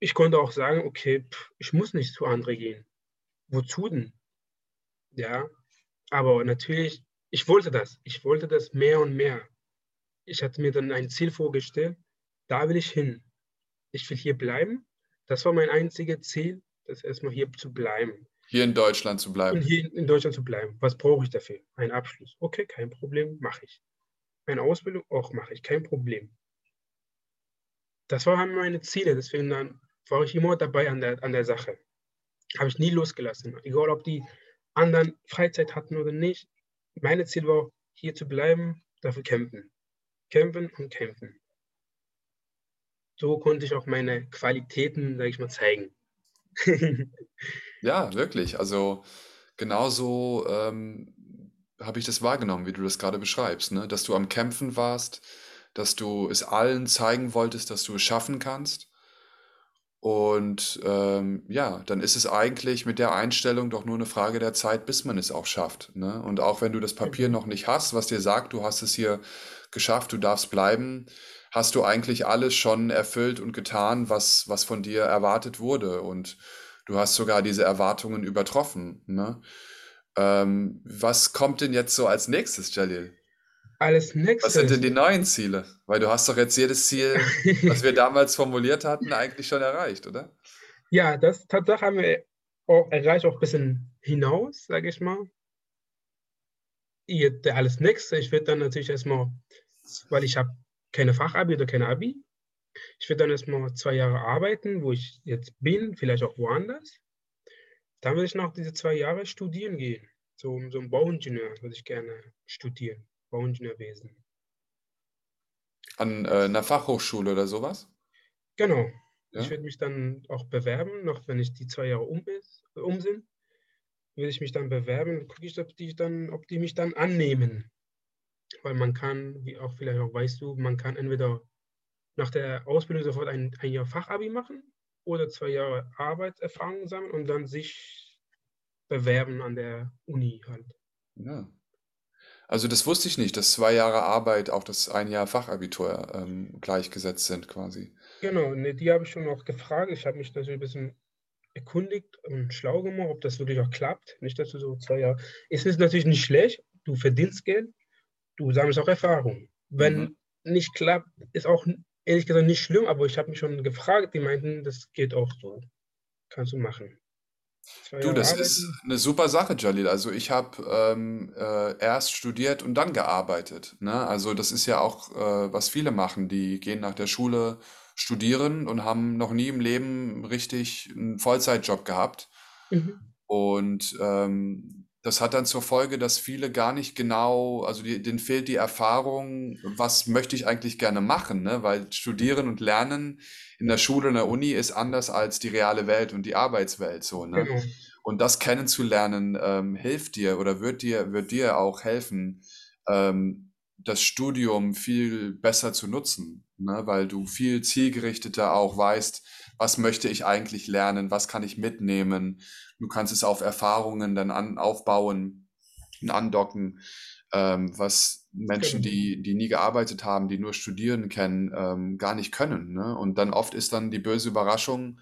Ich konnte auch sagen, okay, pff, ich muss nicht zu André gehen. Wozu denn? Ja, aber natürlich, ich wollte das. Ich wollte das mehr und mehr. Ich hatte mir dann ein Ziel vorgestellt, da will ich hin. Ich will hier bleiben. Das war mein einziges Ziel, das erstmal hier zu bleiben Hier in Deutschland zu und bleiben. hier in Deutschland zu bleiben. Was brauche ich dafür? Einen Abschluss. Okay, kein Problem, mache ich. Eine Ausbildung auch mache ich, kein Problem. Das waren meine Ziele, deswegen dann war ich immer dabei an der, an der Sache. Habe ich nie losgelassen. Egal, ob die anderen Freizeit hatten oder nicht. Mein Ziel war, hier zu bleiben, dafür kämpfen. Kämpfen und kämpfen. So konnte ich auch meine Qualitäten, sage ich mal, zeigen. Ja, wirklich. Also genauso ähm, habe ich das wahrgenommen, wie du das gerade beschreibst, ne? Dass du am Kämpfen warst, dass du es allen zeigen wolltest, dass du es schaffen kannst. Und ähm, ja, dann ist es eigentlich mit der Einstellung doch nur eine Frage der Zeit, bis man es auch schafft, ne? Und auch wenn du das Papier noch nicht hast, was dir sagt, du hast es hier geschafft, du darfst bleiben, hast du eigentlich alles schon erfüllt und getan, was, was von dir erwartet wurde. Und du hast sogar diese Erwartungen übertroffen, ne? Ähm, was kommt denn jetzt so als nächstes, Jalil? Alles Was sind nächstes. denn die neuen Ziele? Weil du hast doch jetzt jedes Ziel, was wir damals formuliert hatten, eigentlich schon erreicht, oder? Ja, das Tatsache haben wir auch erreicht, auch ein bisschen hinaus, sage ich mal. Jetzt der alles Nächste, ich werde dann natürlich erstmal, weil ich habe keine Fachabi oder keine Abi, ich werde dann erstmal zwei Jahre arbeiten, wo ich jetzt bin, vielleicht auch woanders. Dann will ich noch diese zwei Jahre studieren gehen. So, so ein Bauingenieur würde ich gerne studieren, Bauingenieurwesen. An äh, einer Fachhochschule oder sowas? Genau. Ich Ja? werde mich dann auch bewerben, noch wenn ich die 2 Jahre um ist um sind, will ich mich dann bewerben, gucke ich, ob die dann ob die mich dann annehmen. Weil man kann, wie auch vielleicht auch weißt du, man kann entweder nach der Ausbildung sofort ein ein Jahr Fachabi machen oder 2 Jahre Arbeitserfahrung sammeln und dann sich bewerben an der Uni halt. Ja. Also das wusste ich nicht, dass zwei Jahre Arbeit auch das ein Jahr Fachabitur ähm, gleichgesetzt sind quasi. Genau, ne, die habe ich schon auch gefragt. Ich habe mich natürlich 'n bisschen erkundigt und schlau gemacht, ob das wirklich auch klappt. Nicht, dass du so 2 Jahre es ist natürlich nicht schlecht, du verdienst Geld, du sammelst auch Erfahrung. Mhm. Wenn nicht klappt, ist auch ehrlich gesagt nicht schlimm, aber ich habe mich schon gefragt, die meinten, das geht auch so. Kannst du machen. 2 Du, das ist eine super Sache, Jalil. Also ich habe ähm, äh, erst studiert und dann gearbeitet. Ne? Also das ist ja auch, äh, was viele machen. Die gehen nach der Schule studieren und haben noch nie im Leben richtig einen Vollzeitjob gehabt. mhm, Und ähm, das hat dann zur Folge, dass viele gar nicht genau, also die, denen fehlt die Erfahrung, was möchte ich eigentlich gerne machen, ne? Weil Studieren und Lernen in der Schule, in der Uni ist anders als die reale Welt und die Arbeitswelt so, ne? genau, Und das kennenzulernen, ähm, hilft dir oder wird dir, wird dir auch helfen, ähm, das Studium viel besser zu nutzen, ne? Weil du viel zielgerichteter auch weißt, was möchte ich eigentlich lernen, was kann ich mitnehmen. Du kannst es auf Erfahrungen dann an, aufbauen und andocken, ähm, was Menschen, genau. die, die nie gearbeitet haben, die nur studieren kennen, ähm, gar nicht können, ne? Und dann oft ist dann die böse Überraschung,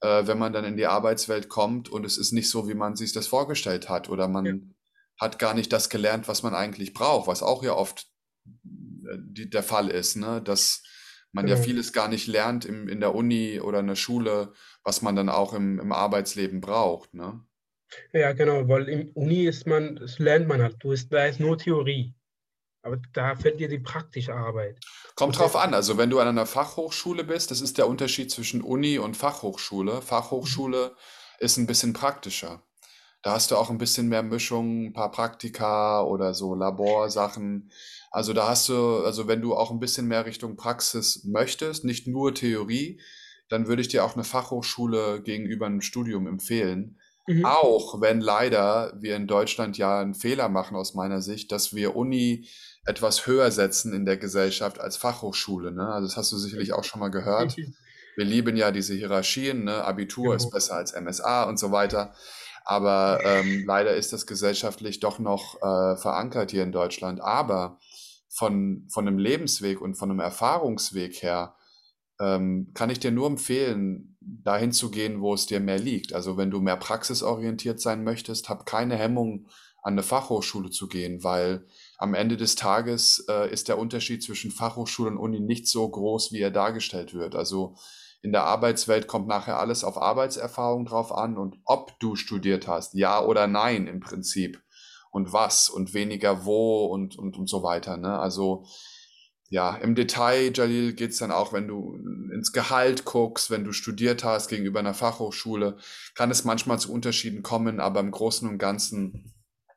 äh, wenn man dann in die Arbeitswelt kommt und es ist nicht so, wie man sich das vorgestellt hat oder Ja, man hat gar nicht das gelernt, was man eigentlich braucht, was auch ja oft äh, die, der Fall ist, ne? Dass man ja genau. vieles gar nicht lernt im, in der Uni oder in der Schule, was man dann auch im, im Arbeitsleben braucht, ne? Ja, genau, weil im Uni ist man das lernt man halt. Du ist da ist nur Theorie, aber da fehlt dir die praktische Arbeit. Kommt Und drauf an, also wenn du an einer Fachhochschule bist, das ist der Unterschied zwischen Uni und Fachhochschule. mhm, Fachhochschule ist ein bisschen praktischer. Da hast du auch ein bisschen mehr Mischung, ein paar Praktika oder so Laborsachen. Also da hast du, also wenn du auch ein bisschen mehr Richtung Praxis möchtest, nicht nur Theorie, dann würde ich dir auch eine Fachhochschule gegenüber einem Studium empfehlen. mhm, Auch wenn leider wir in Deutschland ja einen Fehler machen aus meiner Sicht, dass wir Uni etwas höher setzen in der Gesellschaft als Fachhochschule, ne? Also das hast du sicherlich auch schon mal gehört. Wir lieben ja diese Hierarchien, ne? Abitur ist genau. besser als MSA und so weiter. Aber ähm, leider ist das gesellschaftlich doch noch äh, verankert hier in Deutschland. Aber von, von einem Lebensweg und von einem Erfahrungsweg her ähm, kann ich dir nur empfehlen, dahin zu gehen, wo es dir mehr liegt. Also wenn du mehr praxisorientiert sein möchtest, hab keine Hemmung, an eine Fachhochschule zu gehen, weil am Ende des Tages äh, ist der Unterschied zwischen Fachhochschule und Uni nicht so groß, wie er dargestellt wird. Also in der Arbeitswelt kommt nachher alles auf Arbeitserfahrung drauf an und ob du studiert hast, ja oder nein im Prinzip und was und weniger wo und, und, und so weiter. Ne? Also ja, im Detail, Jalil, geht's dann auch, wenn du ins Gehalt guckst, wenn du studiert hast gegenüber einer Fachhochschule, kann es manchmal zu Unterschieden kommen, aber im Großen und Ganzen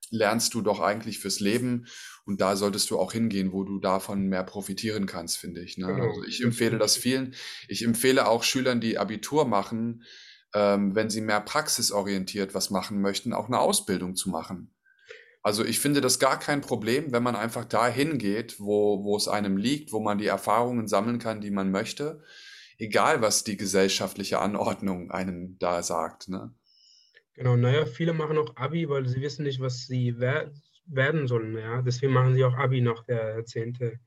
lernst du doch eigentlich fürs Leben und da solltest du auch hingehen, wo du davon mehr profitieren kannst, finde ich, ne? Also Genau, ich das empfehle das ich vielen. Ich empfehle auch Schülern, die Abitur machen, ähm, wenn sie mehr praxisorientiert was machen möchten, auch eine Ausbildung zu machen. Also ich finde das gar kein Problem, wenn man einfach dahin geht, wo, wo es einem liegt, wo man die Erfahrungen sammeln kann, die man möchte, egal was die gesellschaftliche Anordnung einem da sagt, ne? Genau, na ja, viele machen auch Abi, weil sie wissen nicht, was sie wer werden sollen, ja. Deswegen machen sie auch Abi nach der 10.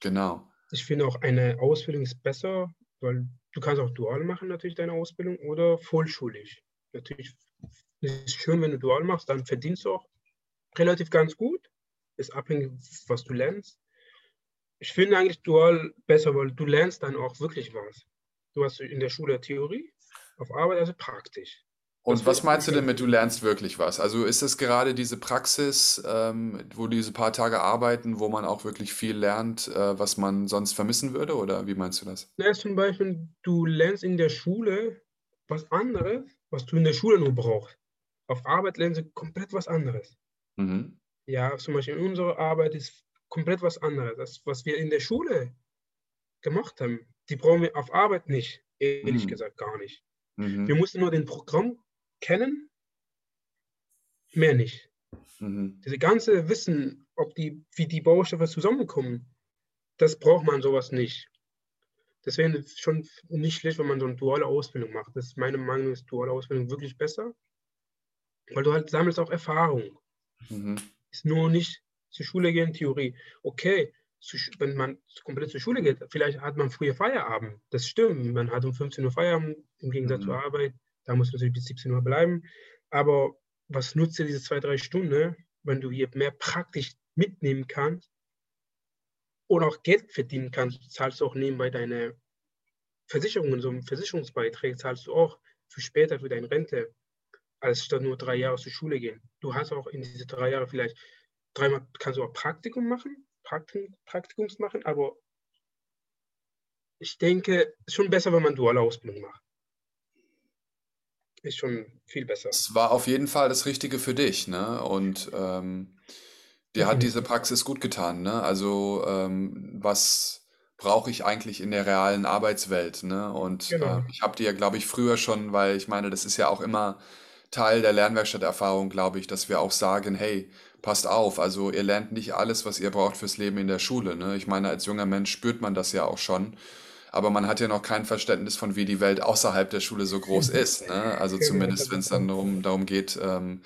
Genau. Ich finde auch eine Ausbildung ist besser, weil du kannst auch dual machen natürlich deine Ausbildung oder vollschulisch. Natürlich ist es schön, wenn du dual machst, dann verdienst du auch relativ ganz gut. Ist abhängig, was du lernst. Ich finde eigentlich dual besser, weil du lernst dann auch wirklich was. Du hast in der Schule Theorie, auf Arbeit also praktisch. Und was meinst du denn mit, du lernst wirklich was? Also ist es gerade diese Praxis, ähm, wo diese paar Tage arbeiten, wo man auch wirklich viel lernt, äh, was man sonst vermissen würde? Oder wie meinst du das? Na ja, zum Beispiel, du lernst in der Schule was anderes, was du in der Schule nur brauchst. Auf Arbeit lernst du komplett was anderes. Mhm. Ja, zum Beispiel in unserer Arbeit ist komplett was anderes. Das, was wir in der Schule gemacht haben. Die brauchen wir auf Arbeit nicht, ehrlich Mhm. gesagt gar nicht. Mhm. Wir mussten nur den Programm kennen, mehr nicht. Mhm. Diese ganze Wissen, ob die, wie die Baustoffe zusammenkommen, das braucht man sowas nicht. Deswegen ist es schon nicht schlecht, wenn man so eine duale Ausbildung macht. Das ist meine Meinung, ist duale Ausbildung wirklich besser, weil du halt sammelst auch Erfahrung. Mhm. Ist nur nicht zur Schule gehen, Theorie. Okay, wenn man komplett zur Schule geht, vielleicht hat man früher Feierabend. Das stimmt, man hat um 15 Uhr Feierabend im Gegensatz Mhm. zur Arbeit. Da muss natürlich bis 17 Uhr bleiben. Aber was nutzt dir diese zwei, drei Stunden, wenn du hier mehr praktisch mitnehmen kannst oder auch Geld verdienen kannst, zahlst du auch nebenbei deine Versicherungen, so Versicherungsbeiträge zahlst du auch für später, für deine Rente, als statt nur drei Jahre zur Schule gehen. Du hast auch in diese drei Jahre vielleicht dreimal kannst du auch Praktikum machen, Praktikum, Praktikums machen, aber ich denke, es ist schon besser, wenn man duale Ausbildung macht. Ist schon viel besser. Es war auf jeden Fall das Richtige für dich, ne? Und ähm, dir hat diese. Praxis gut getan, ne? Also ähm, was brauche ich eigentlich in der realen Arbeitswelt, ne? Und Genau. äh, ich habe dir, glaube ich, früher schon, weil ich meine, das ist ja auch immer Teil der Lernwerkstatterfahrung, glaube ich, dass wir auch sagen, hey, passt auf, also ihr lernt nicht alles, was ihr braucht fürs Leben in der Schule, ne? Ich meine, als junger Mensch spürt man das ja auch schon. Aber man hat ja noch kein Verständnis von, wie die Welt außerhalb der Schule so groß ist. Ne? Also Genau, zumindest, wenn es dann darum, darum geht, ähm,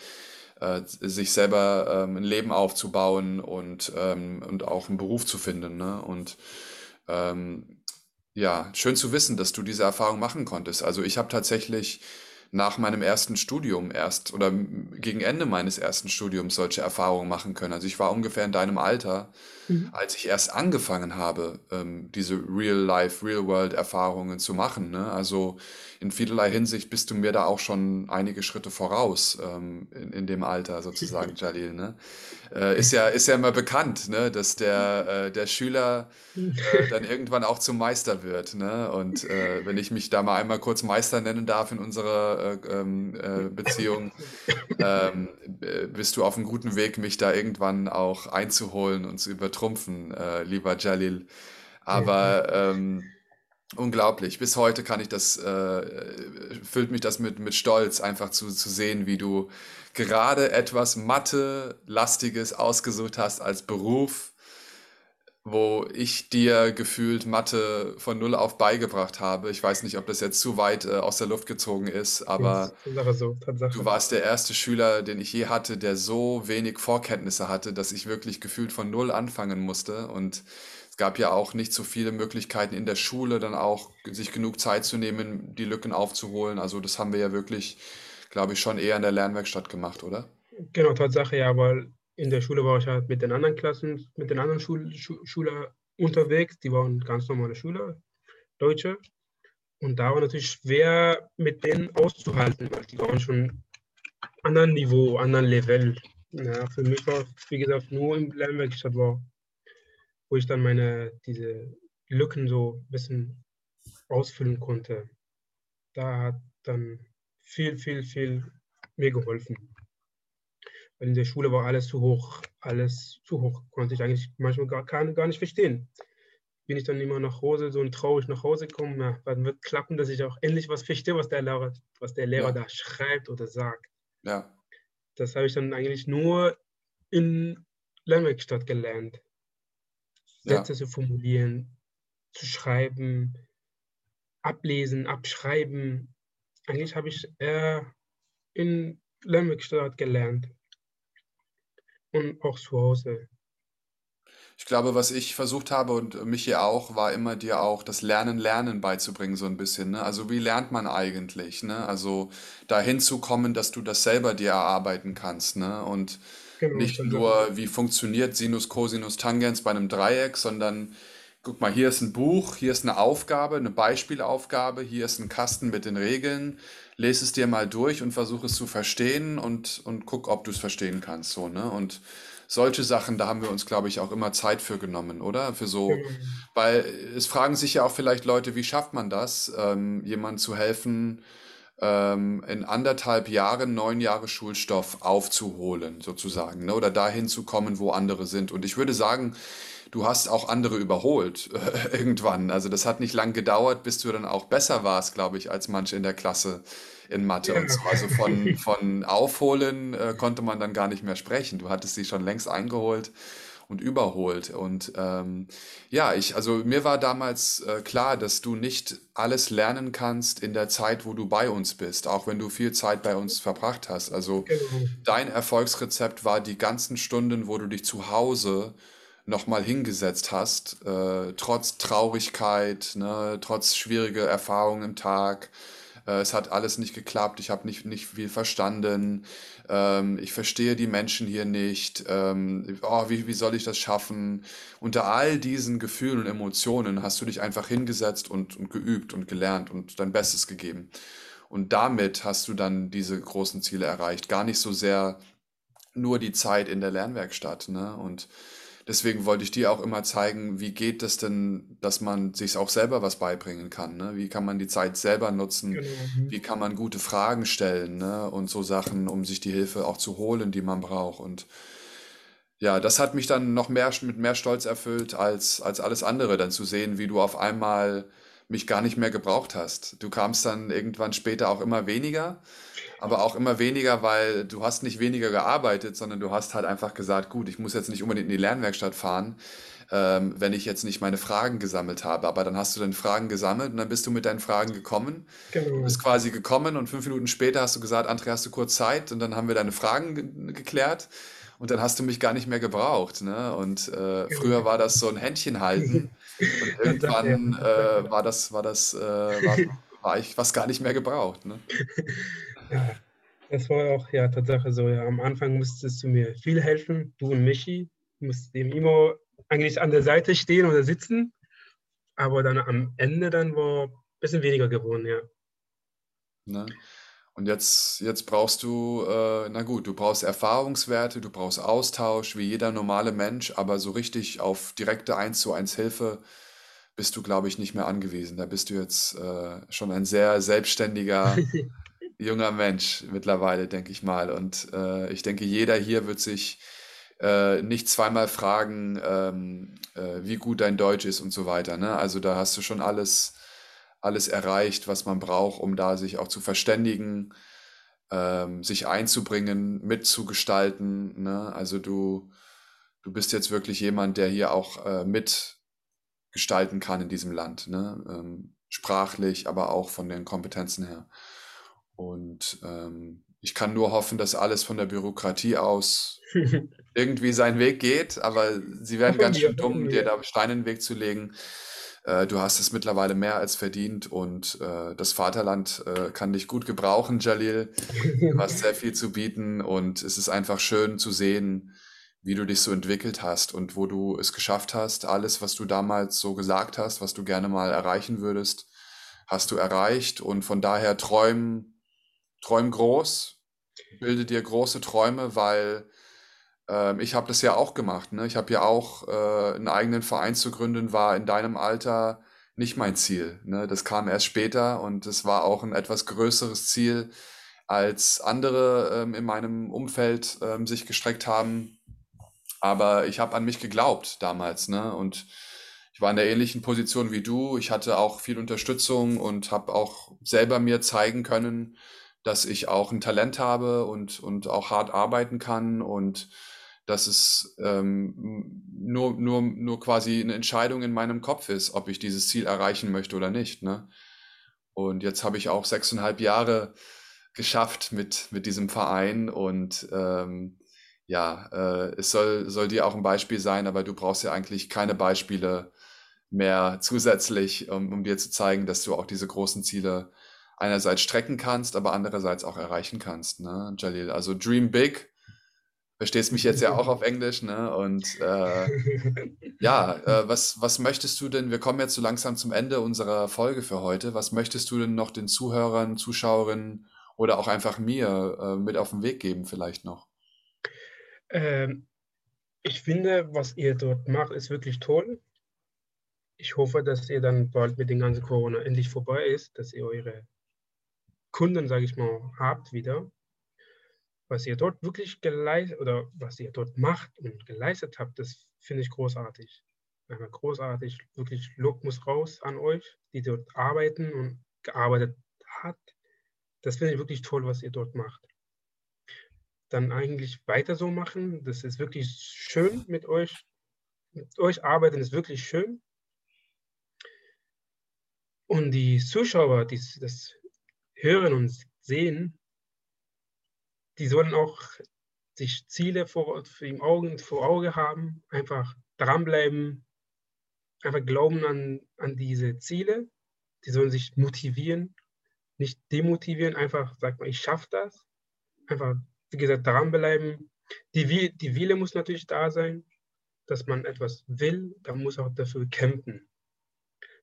äh, sich selber ähm, ein Leben aufzubauen und, ähm, und auch einen Beruf zu finden. Ne? Und ähm, ja, schön zu wissen, dass du diese Erfahrung machen konntest. Also ich habe tatsächlich nach meinem ersten Studium erst oder gegen Ende meines ersten Studiums solche Erfahrungen machen können. Also ich war ungefähr in deinem Alter, Mhm. als ich erst angefangen habe, ähm, diese Real-Life, Real-World-Erfahrungen zu machen. Ne? Also in vielerlei Hinsicht bist du mir da auch schon einige Schritte voraus ähm, in, in dem Alter sozusagen, Jalil. Ne? Äh, ist ja, ist ja immer bekannt, ne? dass der, äh, der Schüler äh, dann irgendwann auch zum Meister wird. Ne? Und äh, wenn ich mich da mal einmal kurz Meister nennen darf in unserer äh, ähm, äh, Beziehung, ähm, äh, bist du auf einem guten Weg, mich da irgendwann auch einzuholen und zu übertrumpfen, äh, lieber Jalil. Aber ähm, unglaublich, bis heute kann ich das, äh, füllt mich das mit, mit Stolz, einfach zu, zu sehen, wie du gerade etwas Mathe-lastiges ausgesucht hast als Beruf wo ich dir gefühlt Mathe von null auf beigebracht habe. Ich weiß nicht, ob das jetzt zu weit äh, aus der Luft gezogen ist, aber Tatsache so, du warst der erste Schüler, den ich je hatte, der so wenig Vorkenntnisse hatte, dass ich wirklich gefühlt von null anfangen musste. Und es gab ja auch nicht so viele Möglichkeiten in der Schule, dann auch sich genug Zeit zu nehmen, die Lücken aufzuholen. Also das haben wir ja wirklich, glaube ich, schon eher in der Lernwerkstatt gemacht, oder? Genau, Tatsache, ja, weil in der Schule war ich halt mit den anderen Klassen, mit den anderen Schul Schu Schüler unterwegs. Die waren ganz normale Schüler, Deutsche. Und da war natürlich schwer, mit denen auszuhalten, weil die waren schon anderen Niveau, anderen Level. Ja, für mich war, wie gesagt, nur im Lernwerkstatt war, wo ich dann meine, diese Lücken so ein bisschen ausfüllen konnte. Da hat dann viel, viel, viel mir geholfen. Weil in der Schule war alles zu hoch, alles zu hoch. Konnte ich eigentlich manchmal gar, gar, gar nicht verstehen. Bin ich dann immer nach Hause, so traurig nach Hause gekommen, ja, dann wird klappen, dass ich auch endlich was verstehe, was der Lehrer, was der Lehrer Ja. da schreibt oder sagt. Ja, Das habe ich dann eigentlich nur in Lernwerkstatt gelernt. ja. Sätze zu formulieren, zu schreiben, ablesen, abschreiben. Eigentlich habe ich eher in Lernwerkstatt gelernt und auch zu Hause. Ich glaube, was ich versucht habe und mich hier auch, war immer dir auch das Lernen, Lernen beizubringen, so ein bisschen, ne? Also wie lernt man eigentlich, ne? Also dahin zu kommen, dass du das selber dir erarbeiten kannst, ne? Und Genau, nicht Tatsache. nur, wie funktioniert Sinus, Cosinus, Tangens bei einem Dreieck, sondern guck mal, hier ist ein Buch, hier ist eine Aufgabe, eine Beispielaufgabe, hier ist ein Kasten mit den Regeln. Lese es dir mal durch und versuche es zu verstehen und, und guck, ob du es verstehen kannst, so, ne? Und solche Sachen, da haben wir uns, glaube ich, auch immer Zeit für genommen, oder? Für so, Genau. weil es fragen sich ja auch vielleicht Leute, wie schafft man das, ähm, jemandem zu helfen, ähm, in anderthalb Jahren neun Jahre Schulstoff aufzuholen, sozusagen, ne? Oder dahin zu kommen, wo andere sind. Und ich würde sagen, du hast auch andere überholt äh, irgendwann. Also das hat nicht lang gedauert, bis du dann auch besser warst, glaube ich, als manche in der Klasse in Mathe Ja. und so. Also von, von Aufholen äh, konnte man dann gar nicht mehr sprechen. Du hattest sie schon längst eingeholt und überholt. Und ähm, ja, ich, also mir war damals äh, klar, dass du nicht alles lernen kannst in der Zeit, wo du bei uns bist, auch wenn du viel Zeit bei uns verbracht hast. Also Genau. dein Erfolgsrezept war die ganzen Stunden, wo du dich zu Hause nochmal hingesetzt hast, äh, trotz Traurigkeit, ne, trotz schwieriger Erfahrungen im Tag. Äh, es hat alles nicht geklappt, ich habe nicht, nicht viel verstanden, ähm, ich verstehe die Menschen hier nicht, ähm, oh, wie, wie soll ich das schaffen? Unter all diesen Gefühlen und Emotionen hast du dich einfach hingesetzt und, und geübt und gelernt und dein Bestes gegeben. Und damit hast du dann diese großen Ziele erreicht. Gar nicht so sehr nur die Zeit in der Lernwerkstatt, ne? Und deswegen wollte ich dir auch immer zeigen, wie geht es denn, dass man sich auch selber was beibringen kann, ne? Wie kann man die Zeit selber nutzen? Genau. Mhm. Wie kann man gute Fragen stellen, ne? Und so Sachen, um sich die Hilfe auch zu holen, die man braucht. Und ja, das hat mich dann noch mehr mit mehr Stolz erfüllt als, als alles andere, dann zu sehen, wie du auf einmal mich gar nicht mehr gebraucht hast. Du kamst dann irgendwann später auch immer weniger, aber auch immer weniger, weil du hast nicht weniger gearbeitet, sondern du hast halt einfach gesagt, gut, ich muss jetzt nicht unbedingt in die Lernwerkstatt fahren, ähm, wenn ich jetzt nicht meine Fragen gesammelt habe. Aber dann hast du deine Fragen gesammelt und dann bist du mit deinen Fragen gekommen. Du Genau. bist quasi gekommen und fünf Minuten später hast du gesagt, André, hast du kurz Zeit? Und dann haben wir deine Fragen ge geklärt und dann hast du mich gar nicht mehr gebraucht. Ne? Und äh, früher war das so ein Händchen halten und irgendwann äh, war das, war das, äh, war, war ich was gar nicht mehr gebraucht. Ne? Ja, das war auch ja Tatsache so. Ja. Am Anfang musstest du mir viel helfen, du und Michi. Du musst ihm immer eigentlich an der Seite stehen oder sitzen. Aber dann am Ende dann war ein bisschen weniger geworden, ja. Ne? Und jetzt, jetzt brauchst du, äh, na gut, du brauchst Erfahrungswerte, du brauchst Austausch, wie jeder normale Mensch, aber so richtig auf direkte eins zu eins Hilfe bist du, glaube ich, nicht mehr angewiesen. Da bist du jetzt äh, schon ein sehr selbstständiger junger Mensch mittlerweile, denke ich mal. Und äh, ich denke, jeder hier wird sich äh, nicht zweimal fragen, ähm, äh, wie gut dein Deutsch ist und so weiter. Ne? Also da hast du schon alles, alles erreicht, was man braucht, um da sich auch zu verständigen, ähm, sich einzubringen, mitzugestalten. Ne? Also du, du bist jetzt wirklich jemand, der hier auch äh, mitgestalten kann in diesem Land. Ne? Ähm, sprachlich, aber auch von den Kompetenzen her. Und ähm, ich kann nur hoffen, dass alles von der Bürokratie aus irgendwie seinen Weg geht, aber sie werden ganz schön dumm, dir da Steine in den Weg zu legen. Äh, du hast es mittlerweile mehr als verdient und äh, das Vaterland äh, kann dich gut gebrauchen, Jalil. Du hast sehr viel zu bieten und es ist einfach schön zu sehen, wie du dich so entwickelt hast und wo du es geschafft hast. Alles, was du damals so gesagt hast, was du gerne mal erreichen würdest, hast du erreicht und von daher träum, träum groß, bilde dir große Träume, weil ähm, ich habe das ja auch gemacht. Ne? Ich habe ja auch äh, einen eigenen Verein zu gründen, war in deinem Alter nicht mein Ziel. Ne? Das kam erst später und es war auch ein etwas größeres Ziel, als andere ähm, in meinem Umfeld ähm, sich gestreckt haben. Aber ich habe an mich geglaubt damals, ne? Und ich war in der ähnlichen Position wie du. Ich hatte auch viel Unterstützung und habe auch selber mir zeigen können, dass ich auch ein Talent habe und, und auch hart arbeiten kann und dass es ähm, nur, nur, nur quasi eine Entscheidung in meinem Kopf ist, ob ich dieses Ziel erreichen möchte oder nicht. Ne? Und jetzt habe ich auch sechseinhalb Jahre geschafft mit, mit diesem Verein und ähm, ja, äh, es soll, soll dir auch ein Beispiel sein, aber du brauchst ja eigentlich keine Beispiele mehr zusätzlich, um, um dir zu zeigen, dass du auch diese großen Ziele einerseits strecken kannst, aber andererseits auch erreichen kannst, ne, Jalil? Also dream big. Verstehst mich jetzt ja auch auf Englisch, ne? Und äh, ja, äh, was, was möchtest du denn? Wir kommen jetzt so langsam zum Ende unserer Folge für heute. Was möchtest du denn noch den Zuhörern, Zuschauerinnen oder auch einfach mir äh, mit auf den Weg geben, vielleicht noch? Ähm, ich finde, was ihr dort macht, ist wirklich toll. Ich hoffe, dass ihr dann bald mit dem ganzen Corona endlich vorbei ist, dass ihr eure Kunden, sage ich mal, habt wieder. Was ihr dort wirklich geleistet oder was ihr dort macht und geleistet habt, das finde ich großartig. Einfach großartig. Wirklich Lob muss raus an euch, die dort arbeiten und gearbeitet hat. Das finde ich wirklich toll, was ihr dort macht. Dann eigentlich weiter so machen. Das ist wirklich schön mit euch. Mit euch arbeiten ist wirklich schön. Und die Zuschauer, die das hören und sehen, die sollen auch sich Ziele vor, im Augen, vor Auge haben, einfach dranbleiben, einfach glauben an, an diese Ziele. Die sollen sich motivieren, nicht demotivieren, einfach sagt man, ich schaffe das. Einfach, wie gesagt, dranbleiben. Die, die Wille muss natürlich da sein, dass man etwas will, da muss auch dafür kämpfen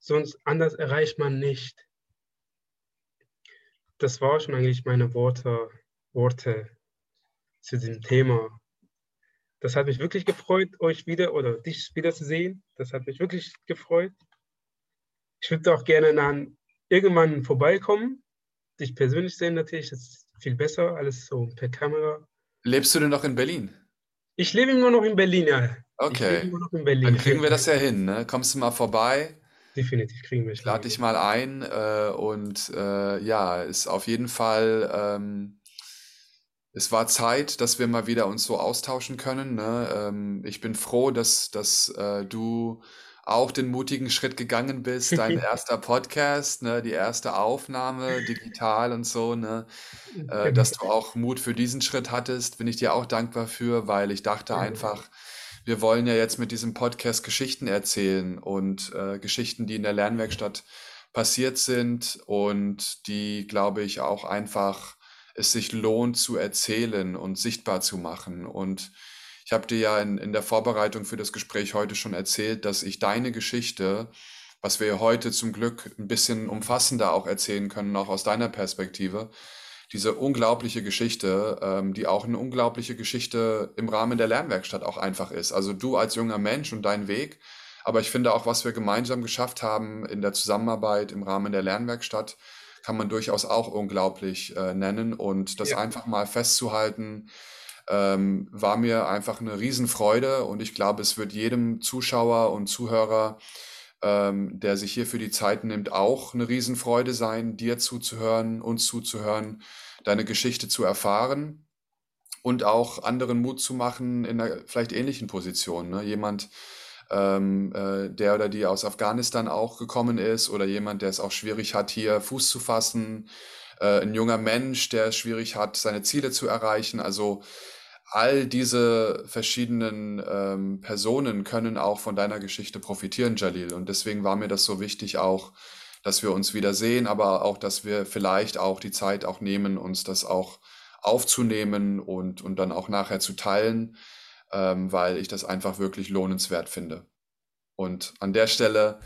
sonst anders erreicht man nicht. Das war schon eigentlich meine Worte, Worte zu diesem Thema. Das hat mich wirklich gefreut, euch wieder oder dich wieder zu sehen. Das hat mich wirklich gefreut. Ich würde auch gerne dann irgendwann vorbeikommen, dich persönlich sehen natürlich, das ist viel besser, alles so per Kamera. Lebst du denn noch in Berlin? Ich lebe immer noch in Berlin, ja. Okay. Berlin. Dann kriegen wir das ja hin, ne? Kommst du mal vorbei? Definitiv kriegen wir. Ich lade dich mal ein äh, und äh, ja, ist auf jeden Fall, ähm, es war Zeit, dass wir mal wieder uns so austauschen können. Ne? Ähm, ich bin froh, dass, dass äh, du auch den mutigen Schritt gegangen bist, dein erster Podcast, ne, die erste Aufnahme, digital und so, ne, äh, dass du auch Mut für diesen Schritt hattest, bin ich dir auch dankbar für, weil ich dachte einfach, wir wollen ja jetzt mit diesem Podcast Geschichten erzählen und äh, Geschichten, die in der Lernwerkstatt passiert sind und die, glaube ich, auch einfach es sich lohnt zu erzählen und sichtbar zu machen. Und ich habe dir ja in, in der Vorbereitung für das Gespräch heute schon erzählt, dass ich deine Geschichte, was wir heute zum Glück ein bisschen umfassender auch erzählen können, auch aus deiner Perspektive, diese unglaubliche Geschichte, ähm, die auch eine unglaubliche Geschichte im Rahmen der Lernwerkstatt auch einfach ist. Also du als junger Mensch und dein Weg. Aber ich finde auch, was wir gemeinsam geschafft haben in der Zusammenarbeit im Rahmen der Lernwerkstatt, kann man durchaus auch unglaublich äh, nennen. Und das ja. einfach mal festzuhalten, ähm, war mir einfach eine Riesenfreude. Und ich glaube, es wird jedem Zuschauer und Zuhörer, ähm, der sich hierfür die Zeit nimmt, auch eine Riesenfreude sein, dir zuzuhören, uns zuzuhören deine Geschichte zu erfahren und auch anderen Mut zu machen in einer vielleicht ähnlichen Position. Ne? Jemand, ähm, äh, der oder die aus Afghanistan auch gekommen ist oder jemand, der es auch schwierig hat, hier Fuß zu fassen, äh, ein junger Mensch, der es schwierig hat, seine Ziele zu erreichen. Also all diese verschiedenen ähm, Personen können auch von deiner Geschichte profitieren, Jalil. Und deswegen war mir das so wichtig auch, dass wir uns wieder sehen, aber auch, dass wir vielleicht auch die Zeit auch nehmen, uns das auch aufzunehmen und, und dann auch nachher zu teilen, ähm, weil ich das einfach wirklich lohnenswert finde. Und an der Stelle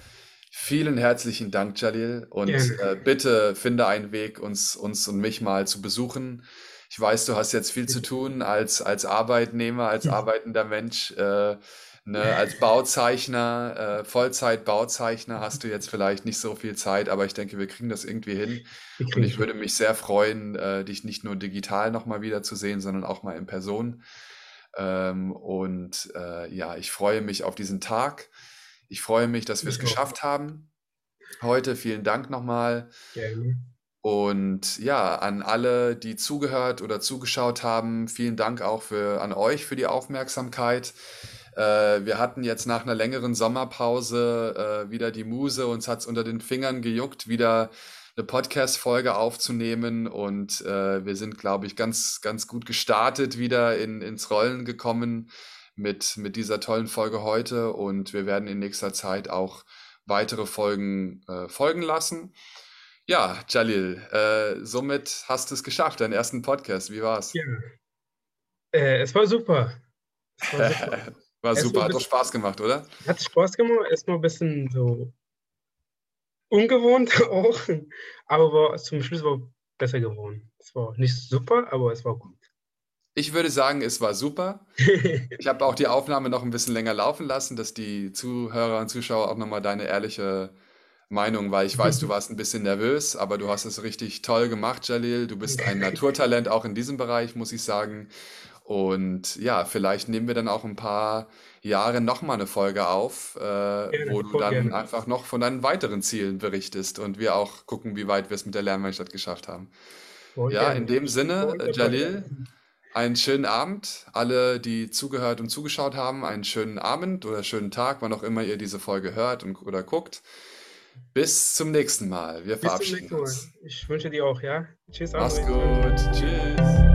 vielen herzlichen Dank, Jalil. Und äh, bitte finde einen Weg, uns, uns und mich mal zu besuchen. Ich weiß, du hast jetzt viel zu tun als, als Arbeitnehmer, als arbeitender Mensch. Äh, Ne, als Bauzeichner, äh, Vollzeit-Bauzeichner hast du jetzt vielleicht nicht so viel Zeit, aber ich denke, wir kriegen das irgendwie hin. Und ich würde mich sehr freuen, äh, dich nicht nur digital nochmal wiederzusehen, sondern auch mal in Person. Ähm, und äh, ja, ich freue mich auf diesen Tag. Ich freue mich, dass wir es geschafft haben. Heute vielen Dank nochmal. Gerne. Und ja, an alle, die zugehört oder zugeschaut haben, vielen Dank auch für, an euch für die Aufmerksamkeit. Äh, wir hatten jetzt nach einer längeren Sommerpause äh, wieder die Muse, uns hat es unter den Fingern gejuckt, wieder eine Podcast-Folge aufzunehmen und äh, wir sind, glaube ich, ganz, ganz gut gestartet wieder in, ins Rollen gekommen mit, mit dieser tollen Folge heute und wir werden in nächster Zeit auch weitere Folgen äh, folgen lassen. Ja, Jalil, äh, somit hast du es geschafft, deinen ersten Podcast. Wie war's? Ja. Äh, es war super. Es war super. War super, hat doch Spaß gemacht, oder? Hat Spaß gemacht, erstmal ein bisschen so ungewohnt auch, aber war, zum Schluss war besser geworden. Es war nicht super, aber es war gut. Ich würde sagen, es war super. ich habe auch die Aufnahme noch ein bisschen länger laufen lassen, dass die Zuhörer und Zuschauer auch nochmal deine ehrliche Meinung, weil ich weiß, du warst ein bisschen nervös, aber du hast es richtig toll gemacht, Jalil. Du bist ein Naturtalent auch in diesem Bereich, muss ich sagen. Und ja, vielleicht nehmen wir dann auch ein paar Jahre nochmal eine Folge auf, äh, Gerne, wo du dann gerne. einfach noch von deinen weiteren Zielen berichtest und wir auch gucken, wie weit wir es mit der Lernwerkstatt geschafft haben. Voll Ja, in gerne. dem Sinne, Voll. Jalil, einen schönen Abend. Alle, die zugehört und zugeschaut haben, einen schönen Abend oder schönen Tag, wann auch immer ihr diese Folge hört und, oder guckt. Bis zum nächsten Mal. Wir Bis verabschieden nächsten Mal. uns. Ich wünsche dir auch, ja? Tschüss, Mach's gut. Tschüss.